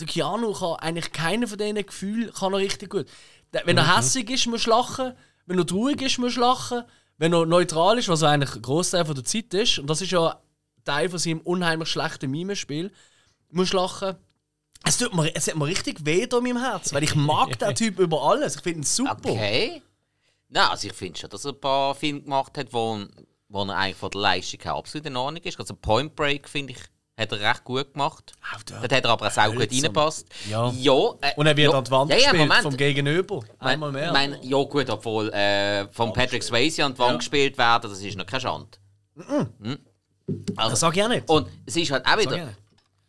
Der Keanu kann eigentlich keiner von diesen Gefühlen kann er richtig gut. Der- Wenn er hässlich ist, muss lachen. Wenn er traurig ist, muss lachen. Wenn er neutral ist, was er eigentlich ein Großteil von der Zeit ist, und das ist ja Teil von seinem unheimlich schlechten Mimespiel, muss lachen. Es tut mir, es hat mir richtig weh da in meinem Herz, weil ich mag den Typ über alles. Ich finde ihn super. Okay. Nein, also ich finde schon, dass er ein paar Filme gemacht hat, wo, wo er eigentlich von der Leistung her absolut in Ordnung ist. Also Point Break, finde ich, hat er recht gut gemacht. Auch Dort hat er aber auch sehr gut reingepasst. Ja. ja äh, Und er wird ja, an die Wand ja, ja, gespielt Moment. vom Gegenüber. Einmal mehr. mein, ja gut, obwohl äh, von Patrick Swayze an die Wand gespielt werden, das ist noch keine Schande. Mhm. das Also, sag ich auch nicht. und es ist halt auch wieder,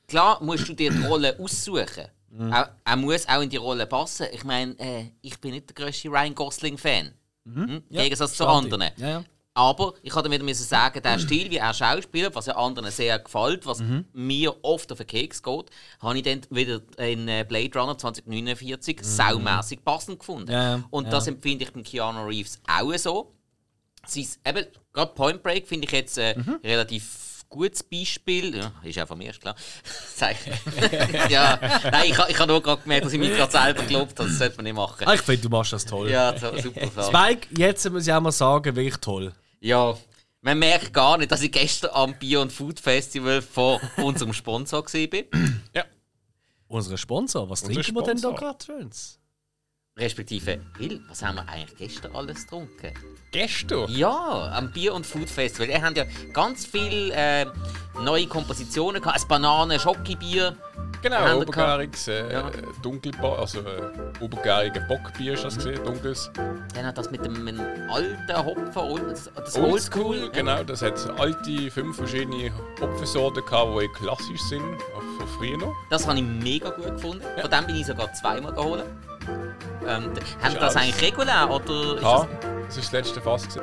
klar musst du dir die Rolle aussuchen. Mhm. Er, er muss auch in die Rolle passen. Ich meine, äh, ich bin nicht der grösste Ryan Gosling-Fan. Mhm. Im Ja, Gegensatz zu anderen. Ja, ja. Aber ich hatte wieder müssen sagen, der Stil, wie er schauspielt, was ja anderen sehr gefällt, was mir oft auf den Keks geht, habe ich dann wieder in äh, Blade Runner 2049 saumässig passend gefunden. Ja, Und das empfinde ich beim Keanu Reeves auch so. Sein, eben, gerade Point Break finde ich jetzt ein Mhm. relativ gutes Beispiel. Ja, ist auch von mir, ist klar. Ja, nein, ich, ich habe nur gerade gemerkt, dass ich mich gerade selber gelobt habe. Das sollte man nicht machen. Ah, ich finde, du machst das toll. Ja, super Frage. Spike, jetzt muss ich auch mal sagen, wirklich toll. Ja, man merkt gar nicht, dass ich gestern am Bier- und Food Festival von unserem Sponsor war. Ja. Unser Sponsor, was Unser trinken wir denn da Sponsor. gerade? Respektive, Will, was haben wir eigentlich gestern alles getrunken? Gestern? Ja, am Bier- und Food Festival. Wir haben ja ganz viele äh, neue Kompositionen gehabt. Ein Bananen-Schocki-Bier. Genau, Haben wir obergäriges, äh, Ja. dunkelbar, also äh, obergärige Bockbier ist das gesehen, dunkles. Dann hat das mit dem alten Hopfen, old- das, Oldschool, Oldschool. genau, das hat alte, fünf verschiedene Hopfensorten gehabt, die klassisch sind, von früher noch. Das habe ich mega gut gefunden. Von dem bin ich sogar zweimal geholt. Ähm, haben das alles. eigentlich regulär oder Ja, das ist das letzte Fass. Gewesen.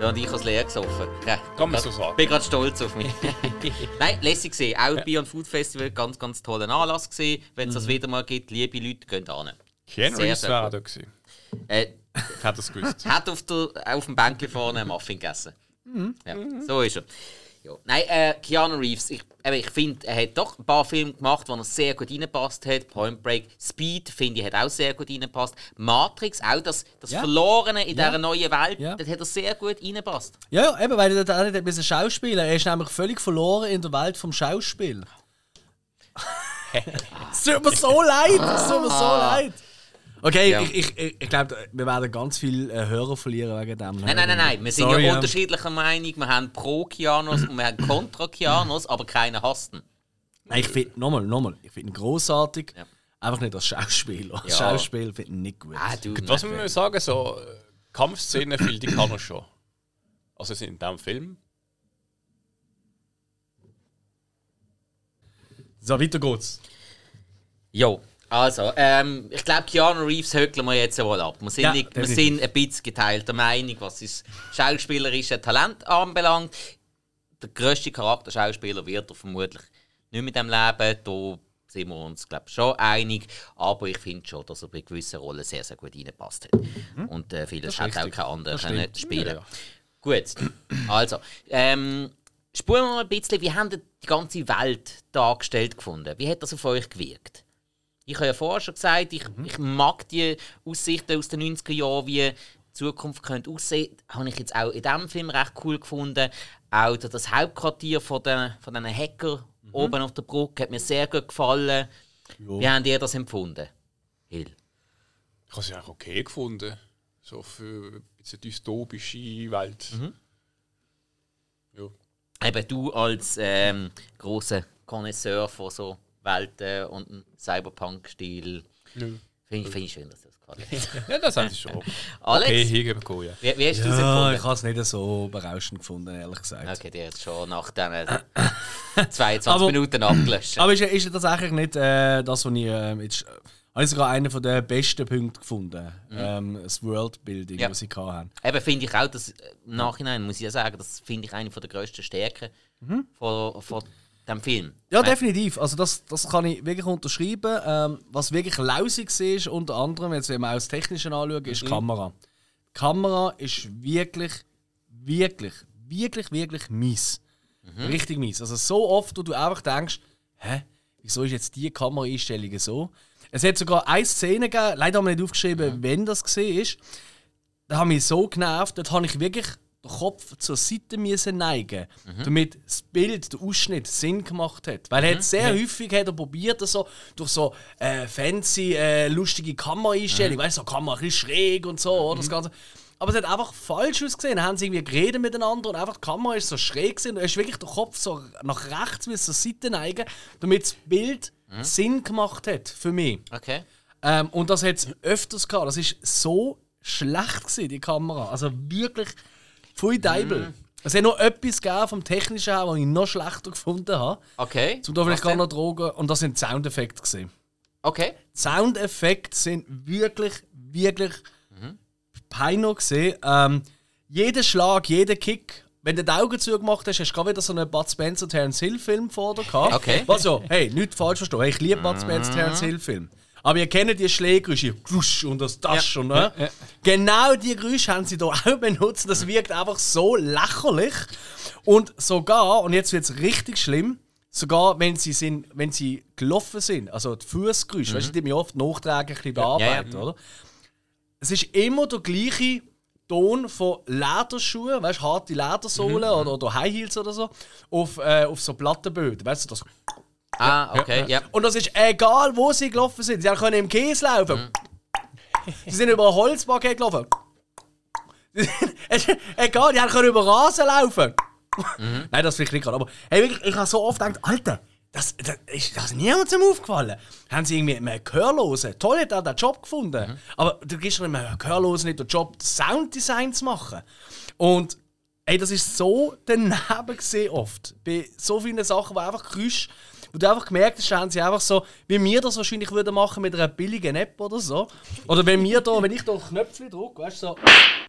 Ja, und ich habe es leer gesoffen. Ja, Kann man so sagen. bin gerade stolz auf mich. Nein, lässig gesehen. Auch Bier- und Food Festival, ganz, ganz toller Anlass gesehen. Wenn es das wieder mal gibt, liebe Leute, geht hin. Keanu Sehr, Reeves sehr war da gewesen. Äh, Hat das gewusst. hat auf, der, auf dem Bänkchen vorne einen Muffin gegessen. Ja, so ist er. Ja. Nein, äh, Keanu Reeves, ich, eben, ich finde, er hat doch ein paar Filme gemacht, wo er sehr gut reingepasst hat. Point Break, Speed, finde ich, hat auch sehr gut reingepasst. Matrix, auch das, das Ja. Verlorene in Ja. dieser neuen Welt, Ja. das hat er sehr gut reingepasst. Ja, ja, eben, weil er da nicht ein bisschen schauspielen Er ist nämlich völlig verloren in der Welt vom Schauspiel. es tut mir so leid, es tut mir so leid. Okay, Ja. ich, ich, ich, ich glaube, wir werden ganz viele äh, Hörer verlieren wegen dem. Nein, nein, nein, nein. Wir sind Sorry, ja unterschiedlicher Meinung. Wir haben pro Kianos und wir haben kontra Kianos, aber keiner hasst ihn. Nein, ich finde, nochmal, nochmal, ich finde ihn großartig. Ja. Einfach nicht als Schauspieler. Als Ja. Schauspiel finde ich nicht gut. Ah, du, Was muss man sagen, so äh, Kampfszenen, viel die kann er schon. Also sind in diesem Film. So, weiter geht's. Jo, also, ähm, ich glaube, Keanu Reeves hökeln wir jetzt wohl ab. Wir sind, Ja, nicht, wir sind ein bisschen geteilter Meinung, was das schauspielerische Talent anbelangt. Der grösste Charakterschauspieler wird er vermutlich nicht mit dem Leben. Da sind wir uns, glaube ich, schon einig. Aber ich finde schon, dass er bei gewissen Rollen sehr, sehr gut reingepasst hat. Und äh, vieles hätte auch kein anderer können spielen Ja, ja. Gut, also, ähm, spuren wir mal ein bisschen, wie haben die ganze Welt dargestellt gefunden? Wie hat das auf euch gewirkt? Ich habe ja vorher schon gesagt, ich, ich mag die Aussichten aus den 90er Jahren, wie die Zukunft könnte aussehen. Habe ich jetzt auch in diesem Film recht cool gefunden. Auch das Hauptquartier von den, von den Hacker oben auf der Brücke hat mir sehr gut gefallen. Wie habt ihr das empfunden? Hill. Ich habe es ja auch okay gefunden. So für ein bisschen dystopische Welt. Ja. Eben du als ähm, großer Connoisseur von so Welten und einem Cyberpunk-Stil. Ja. Finde ich, find ich schön, dass du das gerade hast. ja, das haben sie schon. Alex, Okay, hier bekommen, ja. wie, wie hast du es ich habe es nicht so berauschend gefunden, ehrlich gesagt. Okay, der ist schon nach diesen 22 Aber- Minuten abgelöscht. Aber ist, ist tatsächlich nicht äh, das, was ich äh, jetzt. Habe ich sogar einen von den besten Punkten gefunden. Ähm, das Worldbuilding, Ja. was sie hatten. Eben finde ich auch, dass, äh, im Nachhinein muss ich ja sagen, das finde ich eine der grössten Stärken von, von diesem Film. Ja, definitiv. Also das, das kann ich wirklich unterschreiben. Ähm, was wirklich lausig war, unter anderem, jetzt wenn wir auch das Technische anschauen, ist die Kamera. Die Kamera ist wirklich, wirklich, wirklich, wirklich mies. Richtig mies. Also so oft, wo du einfach denkst, hä, wieso ist jetzt die Kameraeinstellung so? Es hat sogar eine Szene gegeben, leider haben wir nicht aufgeschrieben, wenn das gesehen ist. Da hat mich so genervt, dort habe ich wirklich den Kopf zur Seite müssen neigen, damit das Bild, der Ausschnitt Sinn gemacht hat. Weil er hat sehr häufig hat er probiert, so durch so äh, fancy, äh, lustige Kameraeinstellungen, weißt du, so Kamera ein bisschen schräg und so, oder das Ganze. Aber es hat einfach falsch ausgesehen. Dann haben sie irgendwie geredet miteinander und einfach die Kamera ist so schräg gewesen. Du hast wirklich den Kopf so nach rechts müssen zur Seite neigen, damit das Bild Sinn gemacht hat für mich. Okay. Ähm, und das hat es öfters gehabt. Das ist so schlecht gewesen, die Kamera. Also wirklich pfui Deibel. Es hat noch etwas gegeben vom Technischen her, was ich noch schlechter gefunden habe. Okay. Zum da vielleicht gar noch Drogen. Und das sind Soundeffekte. Gewesen. Okay. Soundeffekte sind wirklich, wirklich Peino gesehen. Ähm, jeder Schlag, jeder Kick, wenn du die Augen zugemacht hast, hast du gerade wieder so einen Bud Spencer Terence Hill Film vor dir gehabt. Okay. Was ja, hey, nicht falsch verstehen. Hey, ich liebe Bud Spencer Terence Hill Film. Aber ihr kennt die Schlägegeräusche, Klusch und das Tasch und ne? Genau die Geräusche haben sie da auch benutzt. Das wirkt einfach so lächerlich. Und sogar, und jetzt wird es richtig schlimm, sogar wenn sie, sind, wenn sie gelaufen sind, also die Fußgeräusche, weißt du, die mir oft nachtragen, ein bisschen bei Ja, ja. Arbeit, oder? Es ist immer der gleiche Ton von Lederschuhen, weißt du, harte Ledersohlen Mhm. oder, oder High Heels oder so, auf, äh, auf so Plattenböden, weißt du, das. Ah, okay, ja. Und das ist egal, wo sie gelaufen sind. Sie können im Käse laufen. Sie sind über ein Holzpaket gelaufen. Egal, die können über Rasen laufen. Nein, das vielleicht nicht gerade. Aber hey, wirklich, ich habe so oft gedacht, Alter, das, das ist das niemandem aufgefallen. Haben sie irgendwie einen Gehörlosen? Toll hat er den Job gefunden. Aber du gibst einem Gehörlosen nicht den Job, Sounddesign zu machen. Und ey, das ist so daneben gesehen oft. Bei so vielen Sachen, wo einfach Geräusche, wo du einfach gemerkt hast, haben sie einfach so, wie wir das wahrscheinlich würden machen mit einer billigen App oder so. Oder wenn wir da, wenn ich da Knöpfchen drücke, weißt du, so,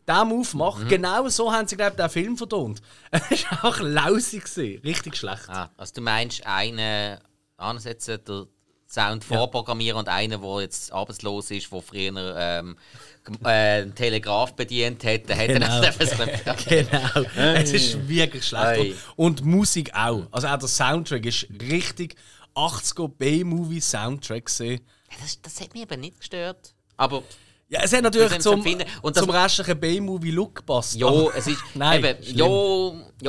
den Move mache, genau so haben sie, glaube ich, den Film verdont. Es war einfach lausig, gewesen. richtig schlecht. Ah, also du meinst einen ansetzen, der Sound vorprogrammieren und einen, der jetzt arbeitslos ist, der früher ähm, äh, einen Telegraph bedient hat, der hat Genau. so Genau. Es ist wirklich schlecht. Und Musik auch. Also auch der Soundtrack ist richtig 80er B-Movie-Soundtrack das, das hat mich eben nicht gestört. Aber Ja, es hat natürlich Das zum. Und das- zum restlichen B-Movie-Look gepasst. ja, es ist. Nein, eben, ja,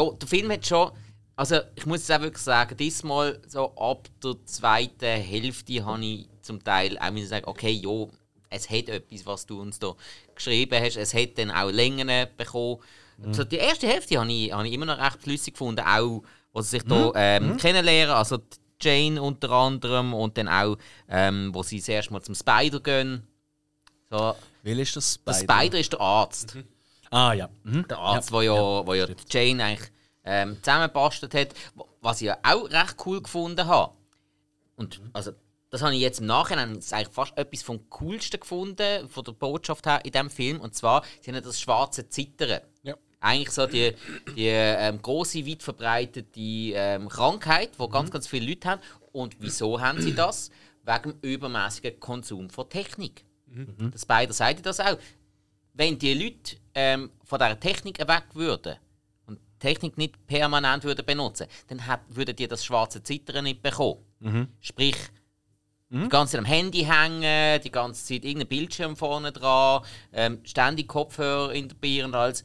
ja, der Film hat schon. Also ich muss es auch wirklich sagen, diesmal so ab der zweiten Hälfte habe ich zum Teil auch müssen sagen, okay, ja, es hat etwas, was du uns da geschrieben hast. Es hat dann auch Längen bekommen. Mhm. So, die erste Hälfte habe ich, habe ich immer noch recht flüssig gefunden, auch wo sie sich Mhm. da ähm, kennenlernen. Also Jane unter anderem und dann auch, ähm, wo sie das erste Mal zum Spider gehen. So, Will ist das der Spider? Spider ist der Arzt. Ah ja. Mhm. Der Arzt, der ja, wo ja die Jane eigentlich ähm, zusammengebastelt hat. Was ich ja auch recht cool gefunden habe. Und also, das habe ich jetzt im Nachhinein das ist eigentlich fast etwas vom Coolsten gefunden, von der Botschaft her in diesem Film. Und zwar, sie haben das schwarze Zittern. Ja. Eigentlich so die, die ähm, große, weit verbreitete ähm, Krankheit, die ganz, ganz viele Leute haben. Und wieso haben sie das? Wegen dem übermäßigen Konsum von Technik. Das Spider sagt das auch wenn die Leute ähm, von dieser Technik weg würden Technik nicht permanent würden benutzen, dann hab, würden die das schwarze Zittern nicht bekommen. Sprich, die ganze Zeit am Handy hängen, die ganze Zeit irgendein Bildschirm vorne dran, ähm, ständig Kopfhörer in der Bier und alles.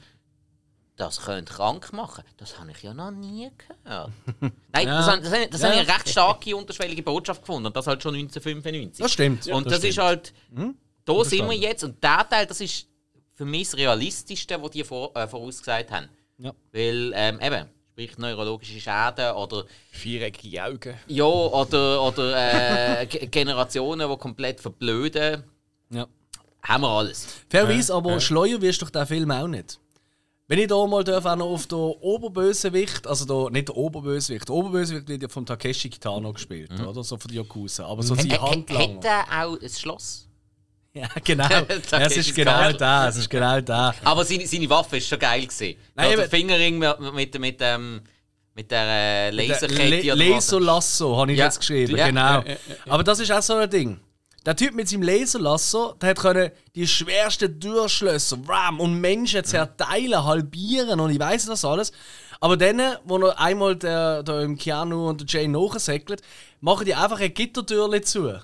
Das könnte krank machen. Das habe ich ja noch nie gehört. Nein, das, habe- das, ich- das habe ich eine recht starke unterschwellige Botschaft gefunden. Und das halt schon 1995. Das stimmt. Und das das, ist stimmt. halt. Da sind wir jetzt. Und der Teil, das ist für mich das Realistischste, was die vor, äh, vorausgesagt haben. Ja. Weil, ähm, eben, sprich neurologische Schäden oder. Viereckige Augen. Ja, oder, oder äh, Ge- Generationen, die komplett verblöden. Ja. Haben wir alles. Fairerweise, aber schleuer wirst du durch den Film auch nicht. Wenn ich da mal darf, auch noch auf den Oberbösewicht, also da, nicht der Oberbösewicht, der Oberbösewicht wird ja von Takeshi Kitano gespielt, oder? So von den Yakuza. Aber so sein ä- Handlanger. Hat er auch ein Schloss? Ja, genau. es ist genau da, es ist genau da. Aber seine, seine Waffe ist schon geil gesehen. Nein, der Fingerring mit, mit, mit, dem, mit der äh, Laserkette. Le. Laserlasso habe ich Ja. jetzt geschrieben, Ja. genau. Aber das ist auch so ein Ding. Der Typ mit seinem Laserlasso, der hat können die schwersten Durchschlösser, Ram und Menschen zerteilen, halbieren und ich weiß das alles. Aber dann, wo er einmal der, der im Keanu und der Jane nachsäckelt, machen die einfach ein Gittertürchen zu.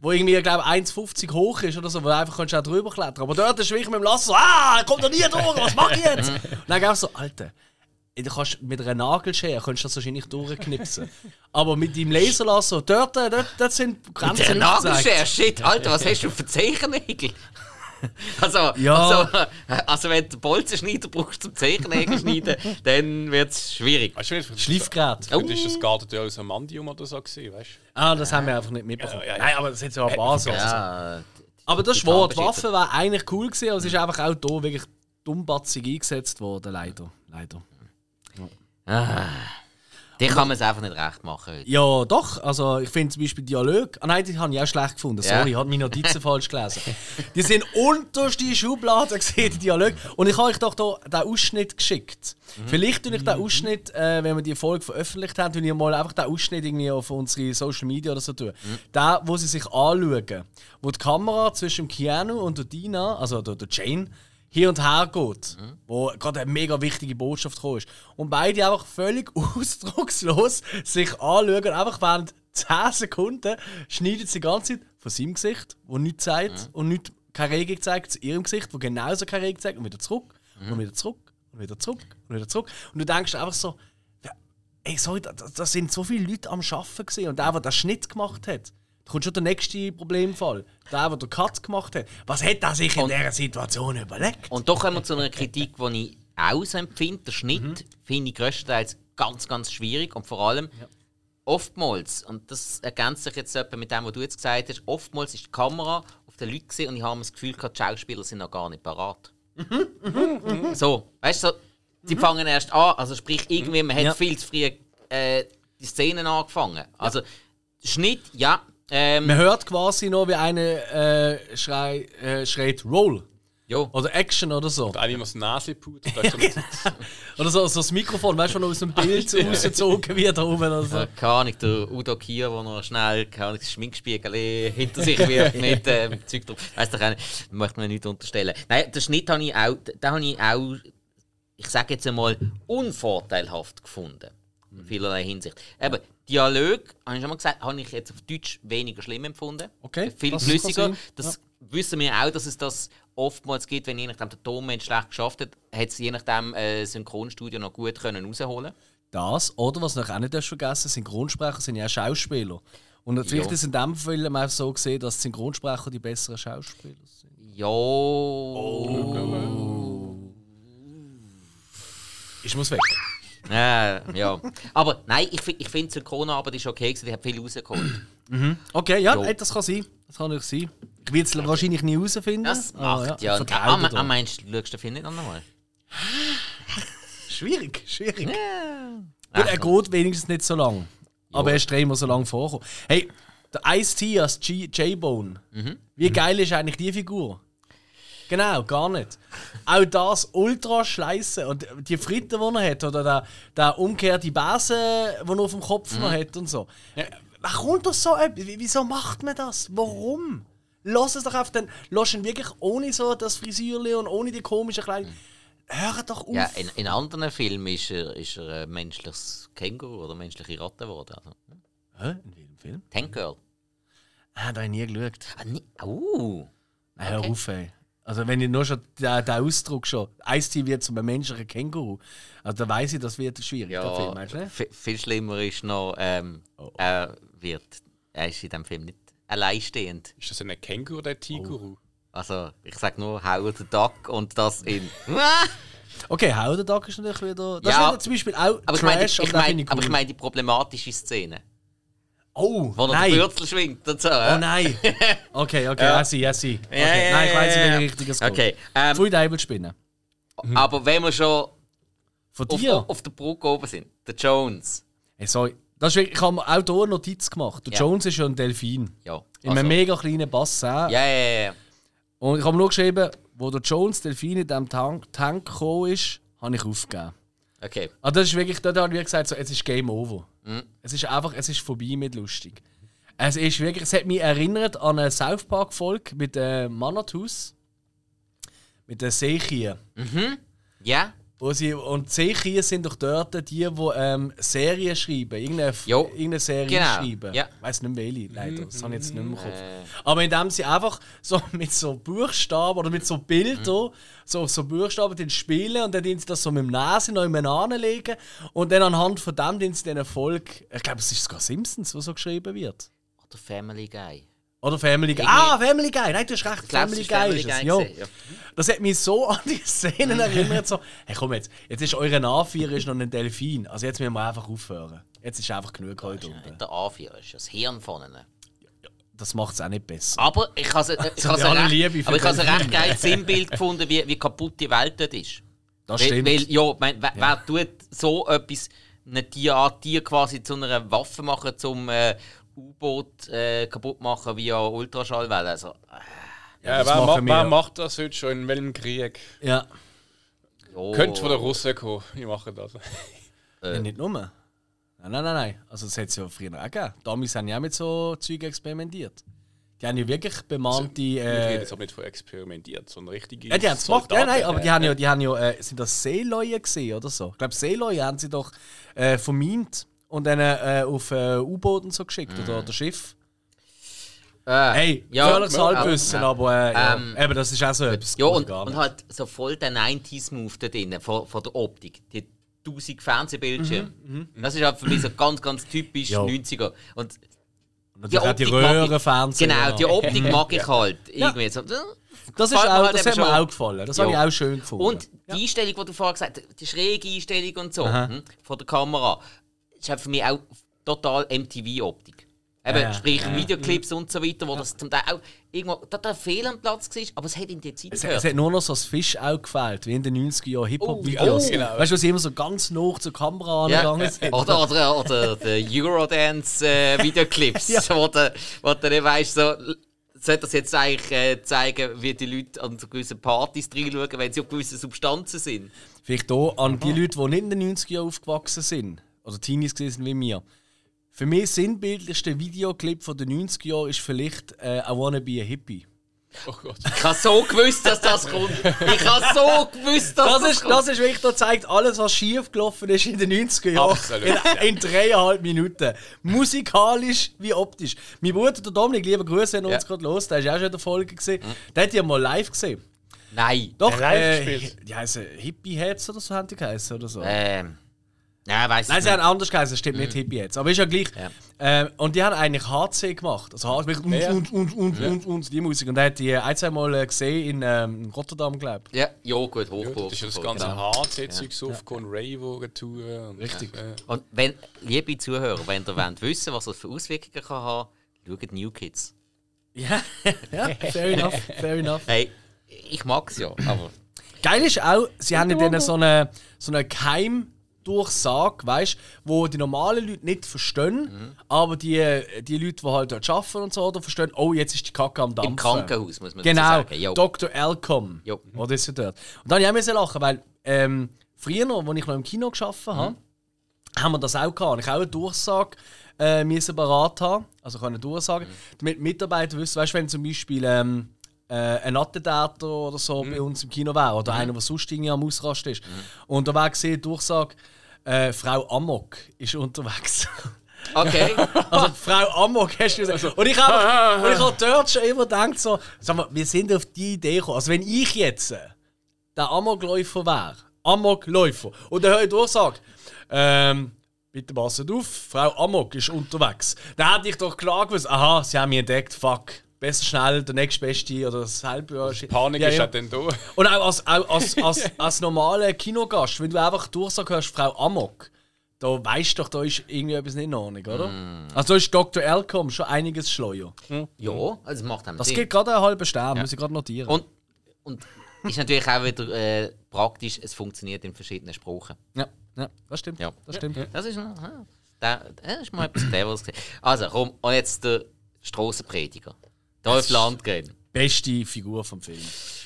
Wo irgendwie, glaube ich, 1,50 hoch ist oder so, wo du einfach kannst auch drüber klettern Aber dort ist wirklich mit dem Lasso, ah, er kommt da nie durch, was mach ich jetzt? und dann gab so, Alter, Du kannst mit einer Nagelschere kannst du das wahrscheinlich durchknipsen. Aber mit deinem Laserlasso, dort, äh, dort, dort sind Grenzen Der aufgezeigt. Nagelschere, shit, Alter, was hast du für Zehennägel? Also, Ja. also, also, wenn du Bolzenschneider brauchst zum Zehennägel schneiden, dann wird es schwierig. Weißt du, vielleicht Schleifgerät. vielleicht ist das Gartentor aus Amandium oder so gewesen, weißt du? Ah, das haben wir einfach nicht mitbekommen. Ja, ja, ja. Nein, aber das hat ja ein paar so. Ja, Aber das ist die wahr, die Zahnbeschichter. Waffe war eigentlich cool gewesen, aber es ist einfach auch hier wirklich dummbatzig eingesetzt worden, leider. leider. ah, Die kann man es einfach nicht recht machen. Heute. Ja, doch. Also ich finde zum Beispiel Dialog. Ah nein, die habe ich auch schlecht gefunden. Ja. Sorry, ich habe meine Notizen falsch gelesen. Die sind unterste Schubladen gesehen, die Dialog. Und ich habe euch doch da den Ausschnitt geschickt. Vielleicht tue ich den Ausschnitt, äh, wenn wir die Folge veröffentlicht haben, tue ich mal einfach den Ausschnitt irgendwie auf unsere Social Media oder so tun. Der, wo sie sich anschauen, wo die Kamera zwischen Keanu und der Dina, also der, der Jane, hin und her geht, wo gerade eine mega wichtige Botschaft gekommen ist. Und beide einfach völlig ausdruckslos sich anschauen, einfach während 10 Sekunden schneidet sie die ganze Zeit von seinem Gesicht, wo nichts zeigt und nicht, keine Regung zeigt, zu ihrem Gesicht, wo genauso keine Regung zeigt und wieder zurück und wieder zurück und wieder zurück und wieder zurück. Und du denkst einfach so, ey, sorry, da, da sind so viele Leute am Arbeiten gewesen. und der, der den Schnitt gemacht hat, kommt schon der nächste Problemfall. Der, der den Cut gemacht hat. Was hat er sich in dieser Situation überlegt? Und doch kommen wir zu einer Kritik, die ich auch so empfinde. Der Schnitt Mhm. finde ich größtenteils ganz, ganz schwierig und vor allem oftmals, und das ergänzt sich jetzt mit dem, was du jetzt gesagt hast, oftmals ist die Kamera auf den Leuten gewesen und ich habe das Gefühl gehabt, die Schauspieler sind noch gar nicht parat. Mhm. so, weißt du, so, sie fangen erst an, also sprich irgendwie, man hat Ja. viel zu früh äh, die Szenen angefangen. Also Schnitt, ja. Ähm, Man hört quasi noch, wie einer äh, schrei, äh, schreit Roll jo. oder Action oder so. Einer muss Nase ist so- Oder so, so das Mikrofon, weißt du, wenn aus dem Bild rausgezogen wird da oben oder so. Äh, keine Ahnung, der Udo Kier, der noch schnell keine Ahnung, das Schminkspiegel hinter sich wirft mit äh, Zeug drauf. Doch auch nicht, möchte man nicht unterstellen. Nein, den Schnitt habe ich auch, den habe ich auch, ich sage jetzt einmal, unvorteilhaft gefunden. In vielerlei Hinsicht. Eben, Dialog, habe ich schon mal gesagt, habe ich jetzt auf Deutsch weniger schlimm empfunden. Okay, Viel das flüssiger. Das wissen wir auch, dass es das oftmals gibt, wenn je nachdem der Tonmensch schlecht geschafft hat, hat es je nachdem äh, Synchronstudio noch gut können rausholen Das, oder was du noch auch nicht vergessen Synchronsprecher sind ja auch Schauspieler. Und Ja. ist es in dem Film auch so gesehen, dass Synchronsprecher die besseren Schauspieler sind. Ja. Ich muss weg. Äh, ja. Aber nein, ich, ich finde, die Synchronarbeit ist okay, gewesen, die hat viel rausgeholt. Okay, ja, Jo. ey, das kann sein. Das kann nicht sein. Ich will es wahrscheinlich nie herausfinden. Das Ah, macht ja. Verkauft Ah, oder? ah, meinst du, schaust du den Film nicht noch einmal? Schwierig, schwierig. Gut, er geht wenigstens nicht so lang. Aber er ist dreimal so lang vorgekommen. Hey, der Ice-T als G- J-Bone. Wie geil ist eigentlich die Figur? Genau, gar nicht. Auch das ultra schleißen und die Fritten, die er hat, oder der, der umgekehrte Besen, den er auf dem Kopf noch hat und so. Ja, kommt das so etwas? Wie- Wieso macht man das? Warum? Lass es doch auf den. Lass ihn wirklich ohne so das Frisürli und ohne die komischen Kleidung. Hör doch auf! Ja, in, in anderen Filmen ist er, ist er ein menschliches Känguru oder menschliche Ratte geworden. Also, Hä? In welchem Film? Tank Girl. Ah, da habe ich nie geschaut. Ah, nie, uh. Nein, hör auf, ey. Also wenn ich nur schon den, den Ausdruck schon, Eistee wird zum menschlichen Känguru, also dann weiß ich, das wird schwierig, der Film, Ja, vi- viel schlimmer ist noch, ähm, er wird, er ist in diesem Film nicht alleinstehend. Ist das ein Känguru oder ein Tiguru? Also, ich sage nur Howard the Duck und das in. Okay, Howard Duck ist natürlich wieder... Das Ja, ist wieder zum Beispiel auch aber ich meine, Trash, ich, aber ich den mein, finde ich aber ich cool. meine die problematische Szene, Oh, wo nein! den Bürzel schwingt und so. Oh nein! Okay, okay, ja. sie, ja, sie. Okay. Ja, ja, nein, ich weiß nicht, ja, wie ja. richtig es geht. Okay, ähm, Pfui Deibelspinnen. aber wenn wir schon Von auf, dir? auf, auf der Brücke oben sind, der Jones. Hey, sorry. Das ist wirklich, ich habe auch hier eine Notiz gemacht. Der Ja. Jones ist ja ein Delfin. Ja, In einem also, mega kleinen Bassin. ja, ja, ja, ja. Und ich habe nur geschrieben, wo der Jones Delfin in diesem Tank, Tank gekommen ist, habe ich aufgegeben. Okay. Also das ist wirklich, dort habe ich gesagt, so, jetzt ist Game Over. Mhm. Es ist einfach, es ist vorbei mit lustig. Es ist wirklich, es hat mich erinnert an eine South Park Folge mit den Manatus, mit den Seekien. Ja, Wo sie, und Seekien sind doch dort die, die ähm, Serien schreiben, irgendeine, Jo. irgendeine Serie Genau, schreiben. ja. Ich weiß nicht mehr welche, leider. Das habe ich jetzt nicht mehr im Kopf. Äh. Aber indem sie einfach so mit so Buchstaben oder mit so Bildern, Mhm. so, so Buchstaben den spielen und dann sie das so mit dem Nase noch anlegen und dann anhand von dem tun sie den Erfolg. Ich glaube, es ist sogar Simpsons, wo so geschrieben wird. oder Family Guy. Oder Family Guy. Ah, Family Guy! Nein, du hast recht, es Family ist Guy Family ist es. Guy. Jo. gewesen, ja. Das hat mich so an die Szenen erinnert. So, hey, komm jetzt, jetzt ist eure Anführer ist noch ein Delfin. Also jetzt müssen wir einfach aufhören. Jetzt ist einfach genug heute unten. Der Anführer ist ja das Hirn von ihnen. Das macht es auch nicht besser. Aber ich habe habe aller recht, aber ich habe ein Delfine. recht geiles Sinnbild gefunden, wie, wie kaputt die Welt dort ist. Das Weil, stimmt. weil ja, mein, wer, wer tut so etwas nicht die Art Tier quasi zu einer Waffe machen, um äh, U-Boot äh, kaputt machen via Ultraschallwelle. Also, äh, Ja, wer, ma wer macht das heute schon? In welchem Krieg? Ja. jo. Könnte von den Russen kommen. Ich mache das. ja. Nicht nur. Nein, nein, nein, nein. Also das hat es ja früher auch gegeben. Damals haben ja auch mit so Zeug experimentiert. Die haben ja wirklich bemannte... Ich rede Äh, jetzt aber nicht von experimentiert, sondern richtige. ja, die haben es gemacht. Ja, nein, aber die haben ja, die haben ja äh, sind das Seeleute gesehen oder so? Ich glaube, Seeleute haben sie doch äh, vermint und dann äh, auf äh, U-Booten so geschickt oder, oder Schiff. äh, Hey, ja, völliges ja, Halbwissen, ja. aber äh, ja, Ähm, eben, das ist auch so etwas. Ja, und, und halt so voll der 90s-Move da drin, von, von der Optik. Die 1000 Fernsehbildschirme. Das ist halt für mich so ganz, ganz typisch Ja. 90er. Und Und die die Röhrenfernseher. genau, die Optik mag ich halt. Irgendwie so. Das, ist auch, halt das hat mir auch gefallen. Das habe ich Ja. auch schön gefunden. Und die Einstellung, die du vorher gesagt hast, die schräge Einstellung und so hm, von der Kamera, ist halt für mich auch total MTV-Optik. Eben, Ja, ja. sprich Videoclips und so weiter, wo das zum Teil auch irgendwo total fehl am Platz war, aber es hat in die Zeit es, gehört. es hat nur noch so das Fischauge gefehlt, wie in den 90er Jahren Hip-Hop-Videos. Oh, genau. Weißt du, wo sie immer so ganz nah zur Kamera Ja. angegangen sind? Oder, oder, oder der Eurodance-Videoclips, wo, du, wo du nicht weißt, so, soll das jetzt eigentlich äh, zeigen, wie die Leute an gewissen Partys reinschauen, wenn sie auf gewisse Substanzen sind? Vielleicht hier an die Leute, die nicht in den 90er Jahren aufgewachsen sind, oder Teenies gewesen sind wie mir. Für mich das sinnbildlichste Videoclip von den 90er Jahren ist vielleicht äh, I Wanna Be a Hippie. Oh Gott. Ich habe so gewusst, dass das kommt. Ich habe so gewusst, dass Das das, ist, kommt. das ist wirklich, das zeigt alles, was schief gelaufen ist in den 90er Jahren. Absolut. In, in dreieinhalb Minuten. Musikalisch wie optisch. Mein Bruder, der Dominik, lieber Grüße, wenn er Ja. uns gerade los, der ist auch schon in der Folge gesehen. Der hat ja mal live gesehen. Nein. Doch, Der live äh, gespielt? die heißen Hippie Heads oder so haben die geheißen oder so. Ähm. Nein, weiss Nein, ich sie haben nicht. anders geheißen, stimmt nicht Hippie Heads. Aber ist ja gleich. Ja. Ähm, und die haben eigentlich HC gemacht. Also HC, und, Ja. und, und, und, und, und, die Musik. Und er hat die ein, zwei Mal äh, gesehen in ähm, Rotterdam, glaube ich. Ja, ja, gut, Ja, Hochburg. das ist ja das so, ganze genau. HC-Zeug aufgekommen, Ravo-Touren. und- Richtig. Äh, Und wenn, liebe Zuhörer, wenn ihr wollt wissen was das für Auswirkungen kann haben schaut New Kids. Ja, ja, fair enough, fair enough. Hey, ich mag es ja, aber. Geil ist auch, sie haben in denen so eine, so eine Keimdurchsage, weißt wo die normalen Leute nicht verstehen, aber die, die Leute, die halt dort arbeiten und so, oder verstehen, oh, jetzt ist die Kacke am Dampfen. Im Krankenhaus, muss man Genau, dazu sagen. Jo. Dr. Elcom. Jo. Oder ist er dort? Und dann habe ich auch lachen, weil ähm, früher, noch, als ich noch im Kino gearbeitet habe, haben wir das auch gehabt. Ich habe auch eine Durchsage äh, müssen parat haben, also ich kann eine Durchsage, damit die Mitarbeiter wissen, weißt wenn zum Beispiel ähm, äh, ein Attentator oder so bei uns im Kino wäre oder einer, der sonst irgendwie am Ausrasten ist. Und da wäre gesehen, Durchsage, äh, Frau Amok ist unterwegs. Okay. Also Frau Amok hast du gesagt. Und ich habe und ich habe dort schon immer gedacht, so, sag mal, wir sind auf die Idee gekommen. Also wenn ich jetzt äh, der Amokläufer wäre, Amokläufer, und dann höre ich Durchsage, ähm, bitte passet auf, Frau Amok ist unterwegs. Dann hätte ich doch klar gewusst, aha, sie haben mich entdeckt, fuck. Besser schnell der nächstbeste oder das halbe Panik Ja, ist ja. halt dann da. Und auch als, auch als, als, als normaler Kinogast, wenn du einfach Durchsage hörst, Frau Amok, da weißt du doch, da ist irgendwie etwas nicht in Ordnung, oder? Mm. Also da ist Dr. Elcom schon einiges schleuer. ja, also es macht einem Das Sinn. gibt gerade einen halben Stern, muss ich gerade notieren. Und, und ist natürlich auch wieder äh, praktisch, es funktioniert in verschiedenen Sprachen. ja, ja, das stimmt. Ja. Das stimmt. Das ist, noch, ja, da, das ist mal etwas Cleveres. gewesen. Also, komm, und jetzt der Strassenprediger. Dolph Landgren. Beste Figur vom Film.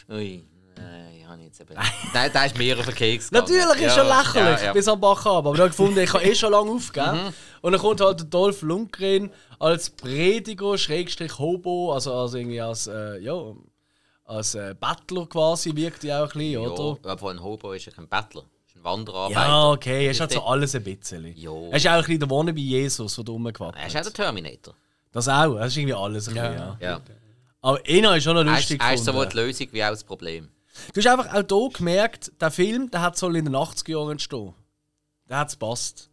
Ui, nein, ich habe jetzt eben. Nein, der ist mir auf den Keks gegangen. Natürlich ist er Ja, lächerlich ja, ja. bis am Bach ab, aber ich habe gefunden, ich kann eh schon lange aufgeben. Und dann kommt halt der Dolph Lundgren als Prediger, Schrägstrich Hobo, also, also irgendwie als, äh, ja, als äh, Battler quasi wirkt er auch ein bisschen, oder? Ja, aber ein Hobo ist ja kein Bettler. Ist ein Wanderarbeiter. Ja, okay, er ist halt so alles ein bisschen. Jo. Er ist auch ein bisschen der Wannabe Jesus, der da Er rumgewackelt ist auch der Terminator. Das auch, das ist irgendwie alles ein bisschen, ja. Ja. Aber einer ist schon noch ist, lustig er ist sowohl die Lösung wie auch das Problem. Du hast einfach auch hier gemerkt, der Film, der hat soll in den 80er Jahren entstehen. Der hat es passt.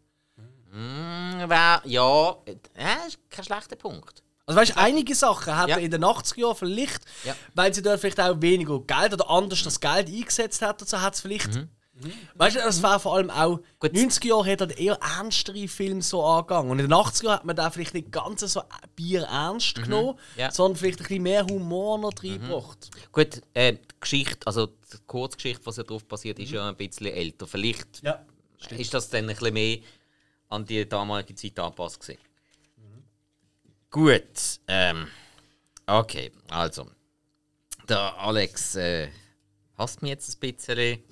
Hm, wär, ja, äh, ist kein schlechter Punkt. Also weißt du, einige Sachen hat Ja. er in den 80er Jahren vielleicht, Ja. weil sie dort vielleicht auch weniger Geld oder anders das Geld eingesetzt hat, so hat es vielleicht. Weißt du, das war vor allem auch. Mhm. Gut. 90er Jahre hat er eher ernstere Filme so angegangen. Und in den 80er Jahren hat man da vielleicht nicht ganz so Bier ernst genommen, Mhm. Ja. Mhm. sondern vielleicht ein bisschen mehr Humor noch reingebracht. Gut, äh, die Geschichte, also die Kurzgeschichte, was ja drauf basiert, ist ja ein bisschen älter. Vielleicht Ja. ist das dann ein bisschen mehr an die damalige Zeit angepasst. Gewesen. Gut. Ähm, okay, also. Der Alex äh, hasst mich jetzt ein bisschen.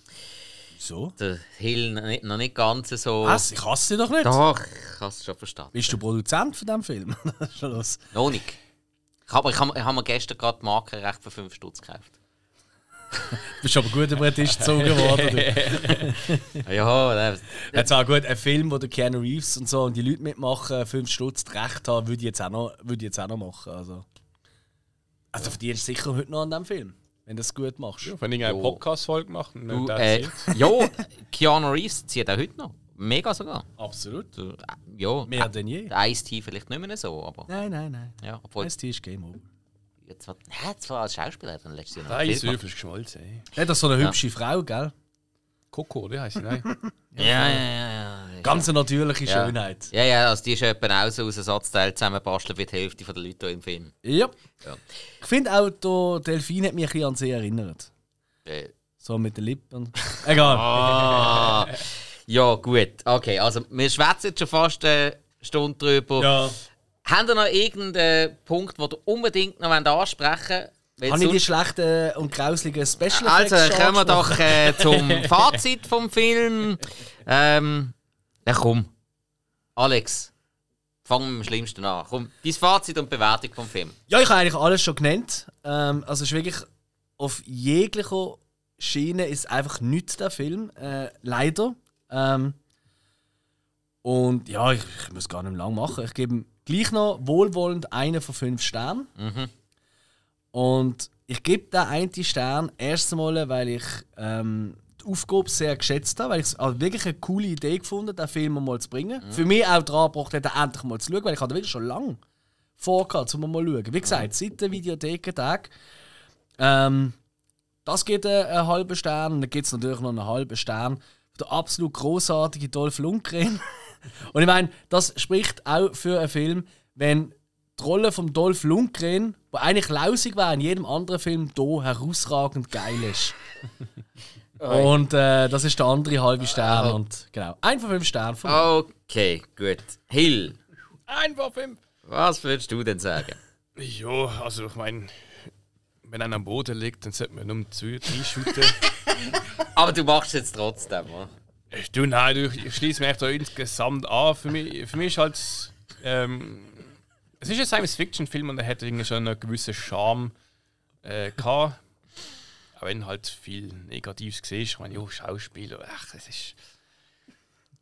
So? Der Hill noch nicht, noch nicht ganz so. Was? Ich hasse sie doch nicht. Doch, ich habe es schon verstanden. Bist du Produzent von diesem Film? Das ist schon los. Noch nicht. Ich habe, ich habe, ich habe mir gestern gerade die Markenrecht für 5 Stutz gekauft. Du bist aber gut über den Tisch gezogen worden. Ja, Jetzt auch gut, ein Film, wo der Keanu Reeves und so und die Leute mitmachen, 5 Stutz Recht haben, würde ich jetzt auch noch, würde ich jetzt auch noch machen. Also, also verdienst du sicher heute noch an diesem Film, wenn du es gut machst. Ja, wenn ich eine. Podcast-Folge mache, dann du, das äh, jetzt. ja, Keanu Reeves zieht auch heute noch. Mega sogar. Absolut. So, äh, Ja, Mehr denn je. der Ice-T vielleicht nicht mehr so, aber Nein, nein, nein. ja, obwohl Das ist Game Over. jetzt war, ja, zwar als Schauspieler er letztes Jahr noch einen ist geschmolzen. Ey. Ja, das ist so eine hübsche Frau, gell? Coco, der heißt sie, nein. Ja, ja, ja, ja. Ganz eine natürliche Ja. Schönheit. Ja, ja, also die ist etwa auch so aus Ersatzteil zusammenbasteln wie die Hälfte der Leute hier im Film. Ja. Ja. Ich finde auch, der Delfin hat mich ein bisschen an sie erinnert. Äh, So mit den Lippen. Egal. ah, ja, gut. Okay, also wir schwätzen jetzt schon fast eine Stunde drüber. Ja. Habt ihr noch irgendeinen Punkt, den ihr unbedingt noch ansprechen wollt? Habe ich die schlechten und grauslichen Special Also, Effects schon kommen wir doch äh, zum Fazit vom Film. Ähm, na komm. Alex, wir mit dem Schlimmsten an. Komm, dein Fazit und Bewertung vom Film. Ja, ich habe eigentlich alles schon genannt. Ähm, also es ist wirklich auf jeglicher Schiene ist einfach nichts der Film. Äh, leider. Ähm, und ja, ich, ich muss gar nicht mehr lang machen. Ich gebe ihm gleich noch wohlwollend einen von fünf Sternen. Und ich gebe den einen Stern erst einmal, weil ich ähm, die Aufgabe sehr geschätzt habe, weil ich es also wirklich eine coole Idee gefunden den Film mal zu bringen. Für mich auch dran gebracht, hat, er endlich mal zu schauen, weil ich hatte wirklich schon lange vorgehabt, um mal zu schauen. Wie gesagt, seit der Videothekentag. Ähm, das geht einen, einen halben Stern und dann gibt es natürlich noch einen halben Stern den absolut großartige Dolph Lundgren. und ich meine, das spricht auch für einen Film, wenn die Rolle von Dolph Lundgren, die eigentlich lausig war in jedem anderen Film, hier herausragend geil ist. und äh, das ist der andere halbe Stern. Und genau, ein von fünf Sternen von mir. Okay, gut. Hill, Einfach fünf. was würdest du denn sagen? Ja, also ich meine, wenn einer am Boden liegt, dann sollte man nur zwei, drei shooten. Aber du machst es jetzt trotzdem, oder? Ich, du, nein, du, ich schließe mich da insgesamt an. Für mich, für mich ist halt. Ähm, es ist ein Science-Fiction-Film und er hat irgendwie schon einen gewissen Charme äh, gehabt. Auch wenn halt viel Negatives gesehen ist. Ich meine, jo, Schauspieler, ach, es ist.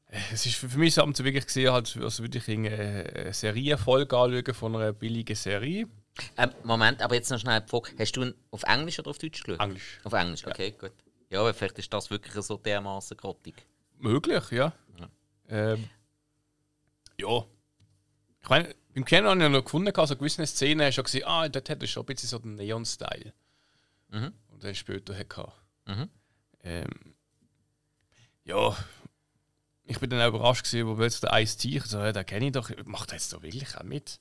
äh, Es ist für mich so wirklich gesehen, halt, als würde ich eine, eine Serienfolge anschauen von einer billigen Serie. Ähm, Moment, aber jetzt noch schnell die Frage. Hast du ihn auf Englisch oder auf Deutsch geschaut? Englisch. Auf Englisch, okay, gut. Ja, aber vielleicht ist das wirklich so dermaßen grottig. Möglich, ja. Ähm, ja. Ich meine, beim Kennen habe ich noch gefunden, also gewisse Szenen hast du gesehen, ah, dort hat er schon ein bisschen so den Neon-Style. Mhm. Und dann später hatte. Mhm. Ähm, ja. Ich bin dann auch überrascht gewesen, wo plötzlich der Ice-T, so, ja, den kenne ich doch, macht er jetzt da wirklich auch mit?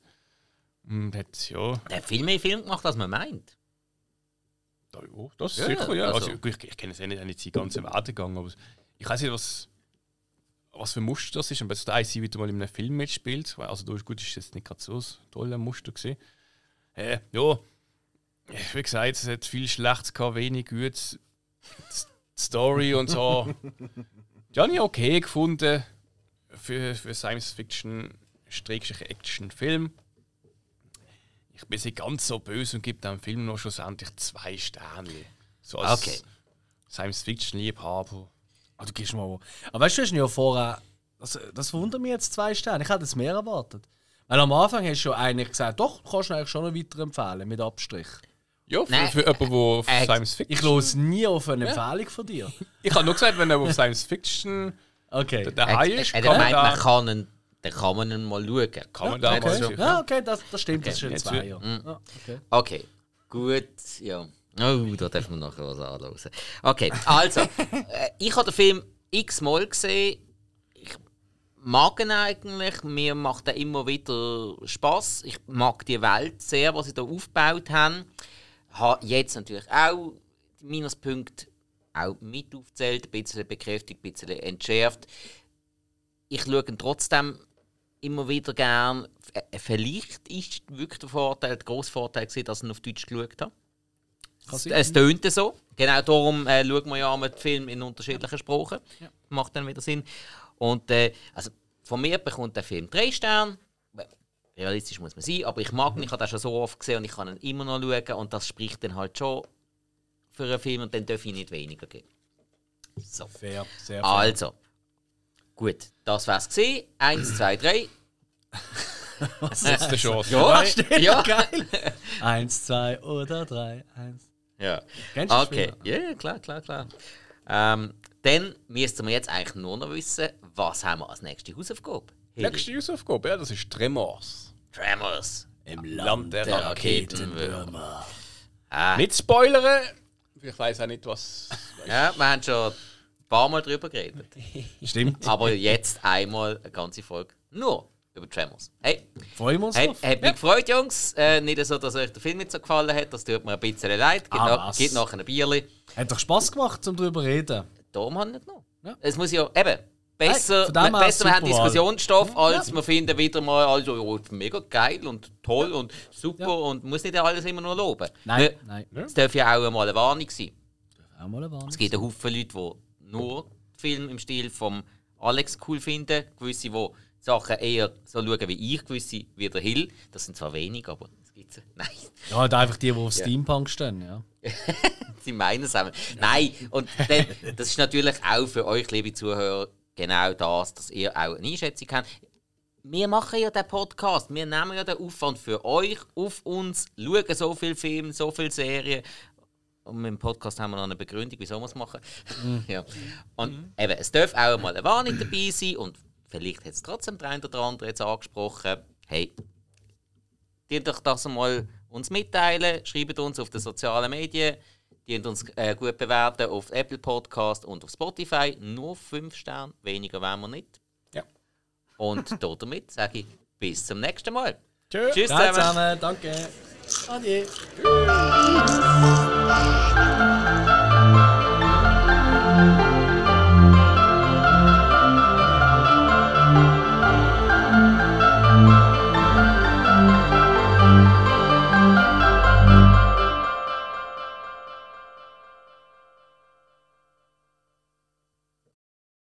Und hat, ja, Der hat viel mehr Film gemacht, als man meint. da, ja das ist Ja, sicher, ja. also- Also, ich, ich kenne es ja nicht, nicht die ganze Werdegang, aber ich weiß nicht, was, was für ein Muster das ist. Und plötzlich der IC wieder mal in einem Film mitspielt. Also, da ist gut, ist jetzt nicht gerade so ein toller Muster gesehen. Äh, ja, wie gesagt, es hat viel Schlechtes gehabt, wenig Gutes. Story und so. Die habe ich okay gefunden für, für Science-Fiction-Action-Film. Ich bin nicht ganz so böse und gebe dem Film noch schlussendlich zwei Sterne. So als Okay. Science-Fiction-Liebhaber. Ah, du gehst mal. Aber weißt du, du hast ja vorher. Das, das wundert mich jetzt zwei Sterne. Ich hätte es mehr erwartet. Weil am Anfang hast du ja eigentlich gesagt, doch, du kannst ihn eigentlich schon noch weiterempfehlen, mit Abstrich. Ja, für, Nein, für jemanden, der auf äh, Science-Fiction... Ich los nie auf eine Empfehlung von dir. Ich habe nur gesagt, wenn er auf Science-Fiction Okay. daheim Er, ist, er, kann er man, meint, man da, kann ihn, dann kann man ihn mal schauen. kann man da Ja, mal okay. schauen. Ja, okay, das, das stimmt, das ist schon zwei. Mhm. Ja, okay. Okay, gut, ja. Oh, da darf man nachher was anhören. Okay, also, äh, ich habe den Film x-mal gesehen. Ich mag ihn eigentlich. Mir macht er immer wieder Spaß. Ich mag die Welt sehr, was sie da aufgebaut haben. Habe jetzt natürlich auch die Minuspunkte auch mit aufgezählt, ein bisschen bekräftigt, ein bisschen entschärft. ich schaue ihn trotzdem immer wieder gern. Äh, Vielleicht ist wirklich der Vorteil, der grosse Vorteil, dass ich ihn auf Deutsch geschaut habe. Es, es tönte so. Genau darum äh, schauen wir ja mit Film in unterschiedlichen Sprachen. Macht dann wieder Sinn. Und äh, also von mir bekommt der Film drei Sterne. Realistisch muss man sein, aber ich mag ihn, ich habe den schon so oft gesehen und ich kann ihn immer noch schauen und das spricht dann halt schon für einen Film und dann darf ich nicht weniger geben. So. Fair, sehr fair. Also, gut, das war's gesehen. Eins, zwei, drei. Letzte Chance. Ja, ja. geil. Eins, zwei oder drei, eins. Ja. Kennst du Okay, ja, ja, klar, klar, klar. Ähm, dann müssten wir jetzt eigentlich nur noch wissen, was haben wir als nächste Hausaufgabe? Nächste Hausaufgabe, ja, das ist Tremors. Tremors. Im Land der Der Raketenwürmer. Raketenwürmer. Ah, Nicht spoilern! Ich weiß auch nicht, was. ja, wir haben schon ein paar Mal drüber geredet. Stimmt. Aber jetzt einmal eine ganze Folge nur über Tremors. Hey, Freuen wir uns Hey, drauf. hat mich gefreut, Jungs. Äh, nicht so, dass euch der Film nicht so gefallen hat. Das tut mir ein bisschen leid. Gibt, Ah, noch, gibt nachher ein Bierli. Hat doch Spaß gemacht, um darüber zu reden. Darum habe ich nicht genommen. Ja. Es muss ja eben besser, von her besser wir haben. Diskussionsstoff, als wir finden wieder mal, also oh, mega geil und toll und super und muss nicht alles immer nur loben. Nein, Ne, nein. Es darf ja auch mal eine Warnung sein. Auch mal eine Warnung. Es gibt einen Haufen Leute, die nur Film im Stil vom Alex cool finden. Gewisse, die Sachen eher so schauen wie ich, gewisse wie der Hill. Das sind zwar wenig, aber es gibt Nein, Ja, halt einfach die, die auf Steampunk stehen, ja. sie meinen es auch. Nein, und dann, das ist natürlich auch für euch, liebe Zuhörer, genau das, dass ihr auch eine Einschätzung habt. Wir machen ja den Podcast, wir nehmen ja den Aufwand für euch auf uns, schauen so viele Filme, so viele Serien. Und mit dem Podcast haben wir noch eine Begründung, wieso wir es machen. ja. Und eben, es darf auch mal eine Warnung dabei sein und vielleicht hat es trotzdem der eine oder andere jetzt angesprochen. Hey, die doch das mal uns mitteilen, schreibt uns auf den sozialen Medien, die uns äh, gut bewerten auf Apple Podcast und auf Spotify. Nur 5 Sterne, weniger wollen wir nicht. Ja. Und damit sage ich bis zum nächsten Mal. Tschö. Tschüss zusammen. zusammen, danke. Adieu.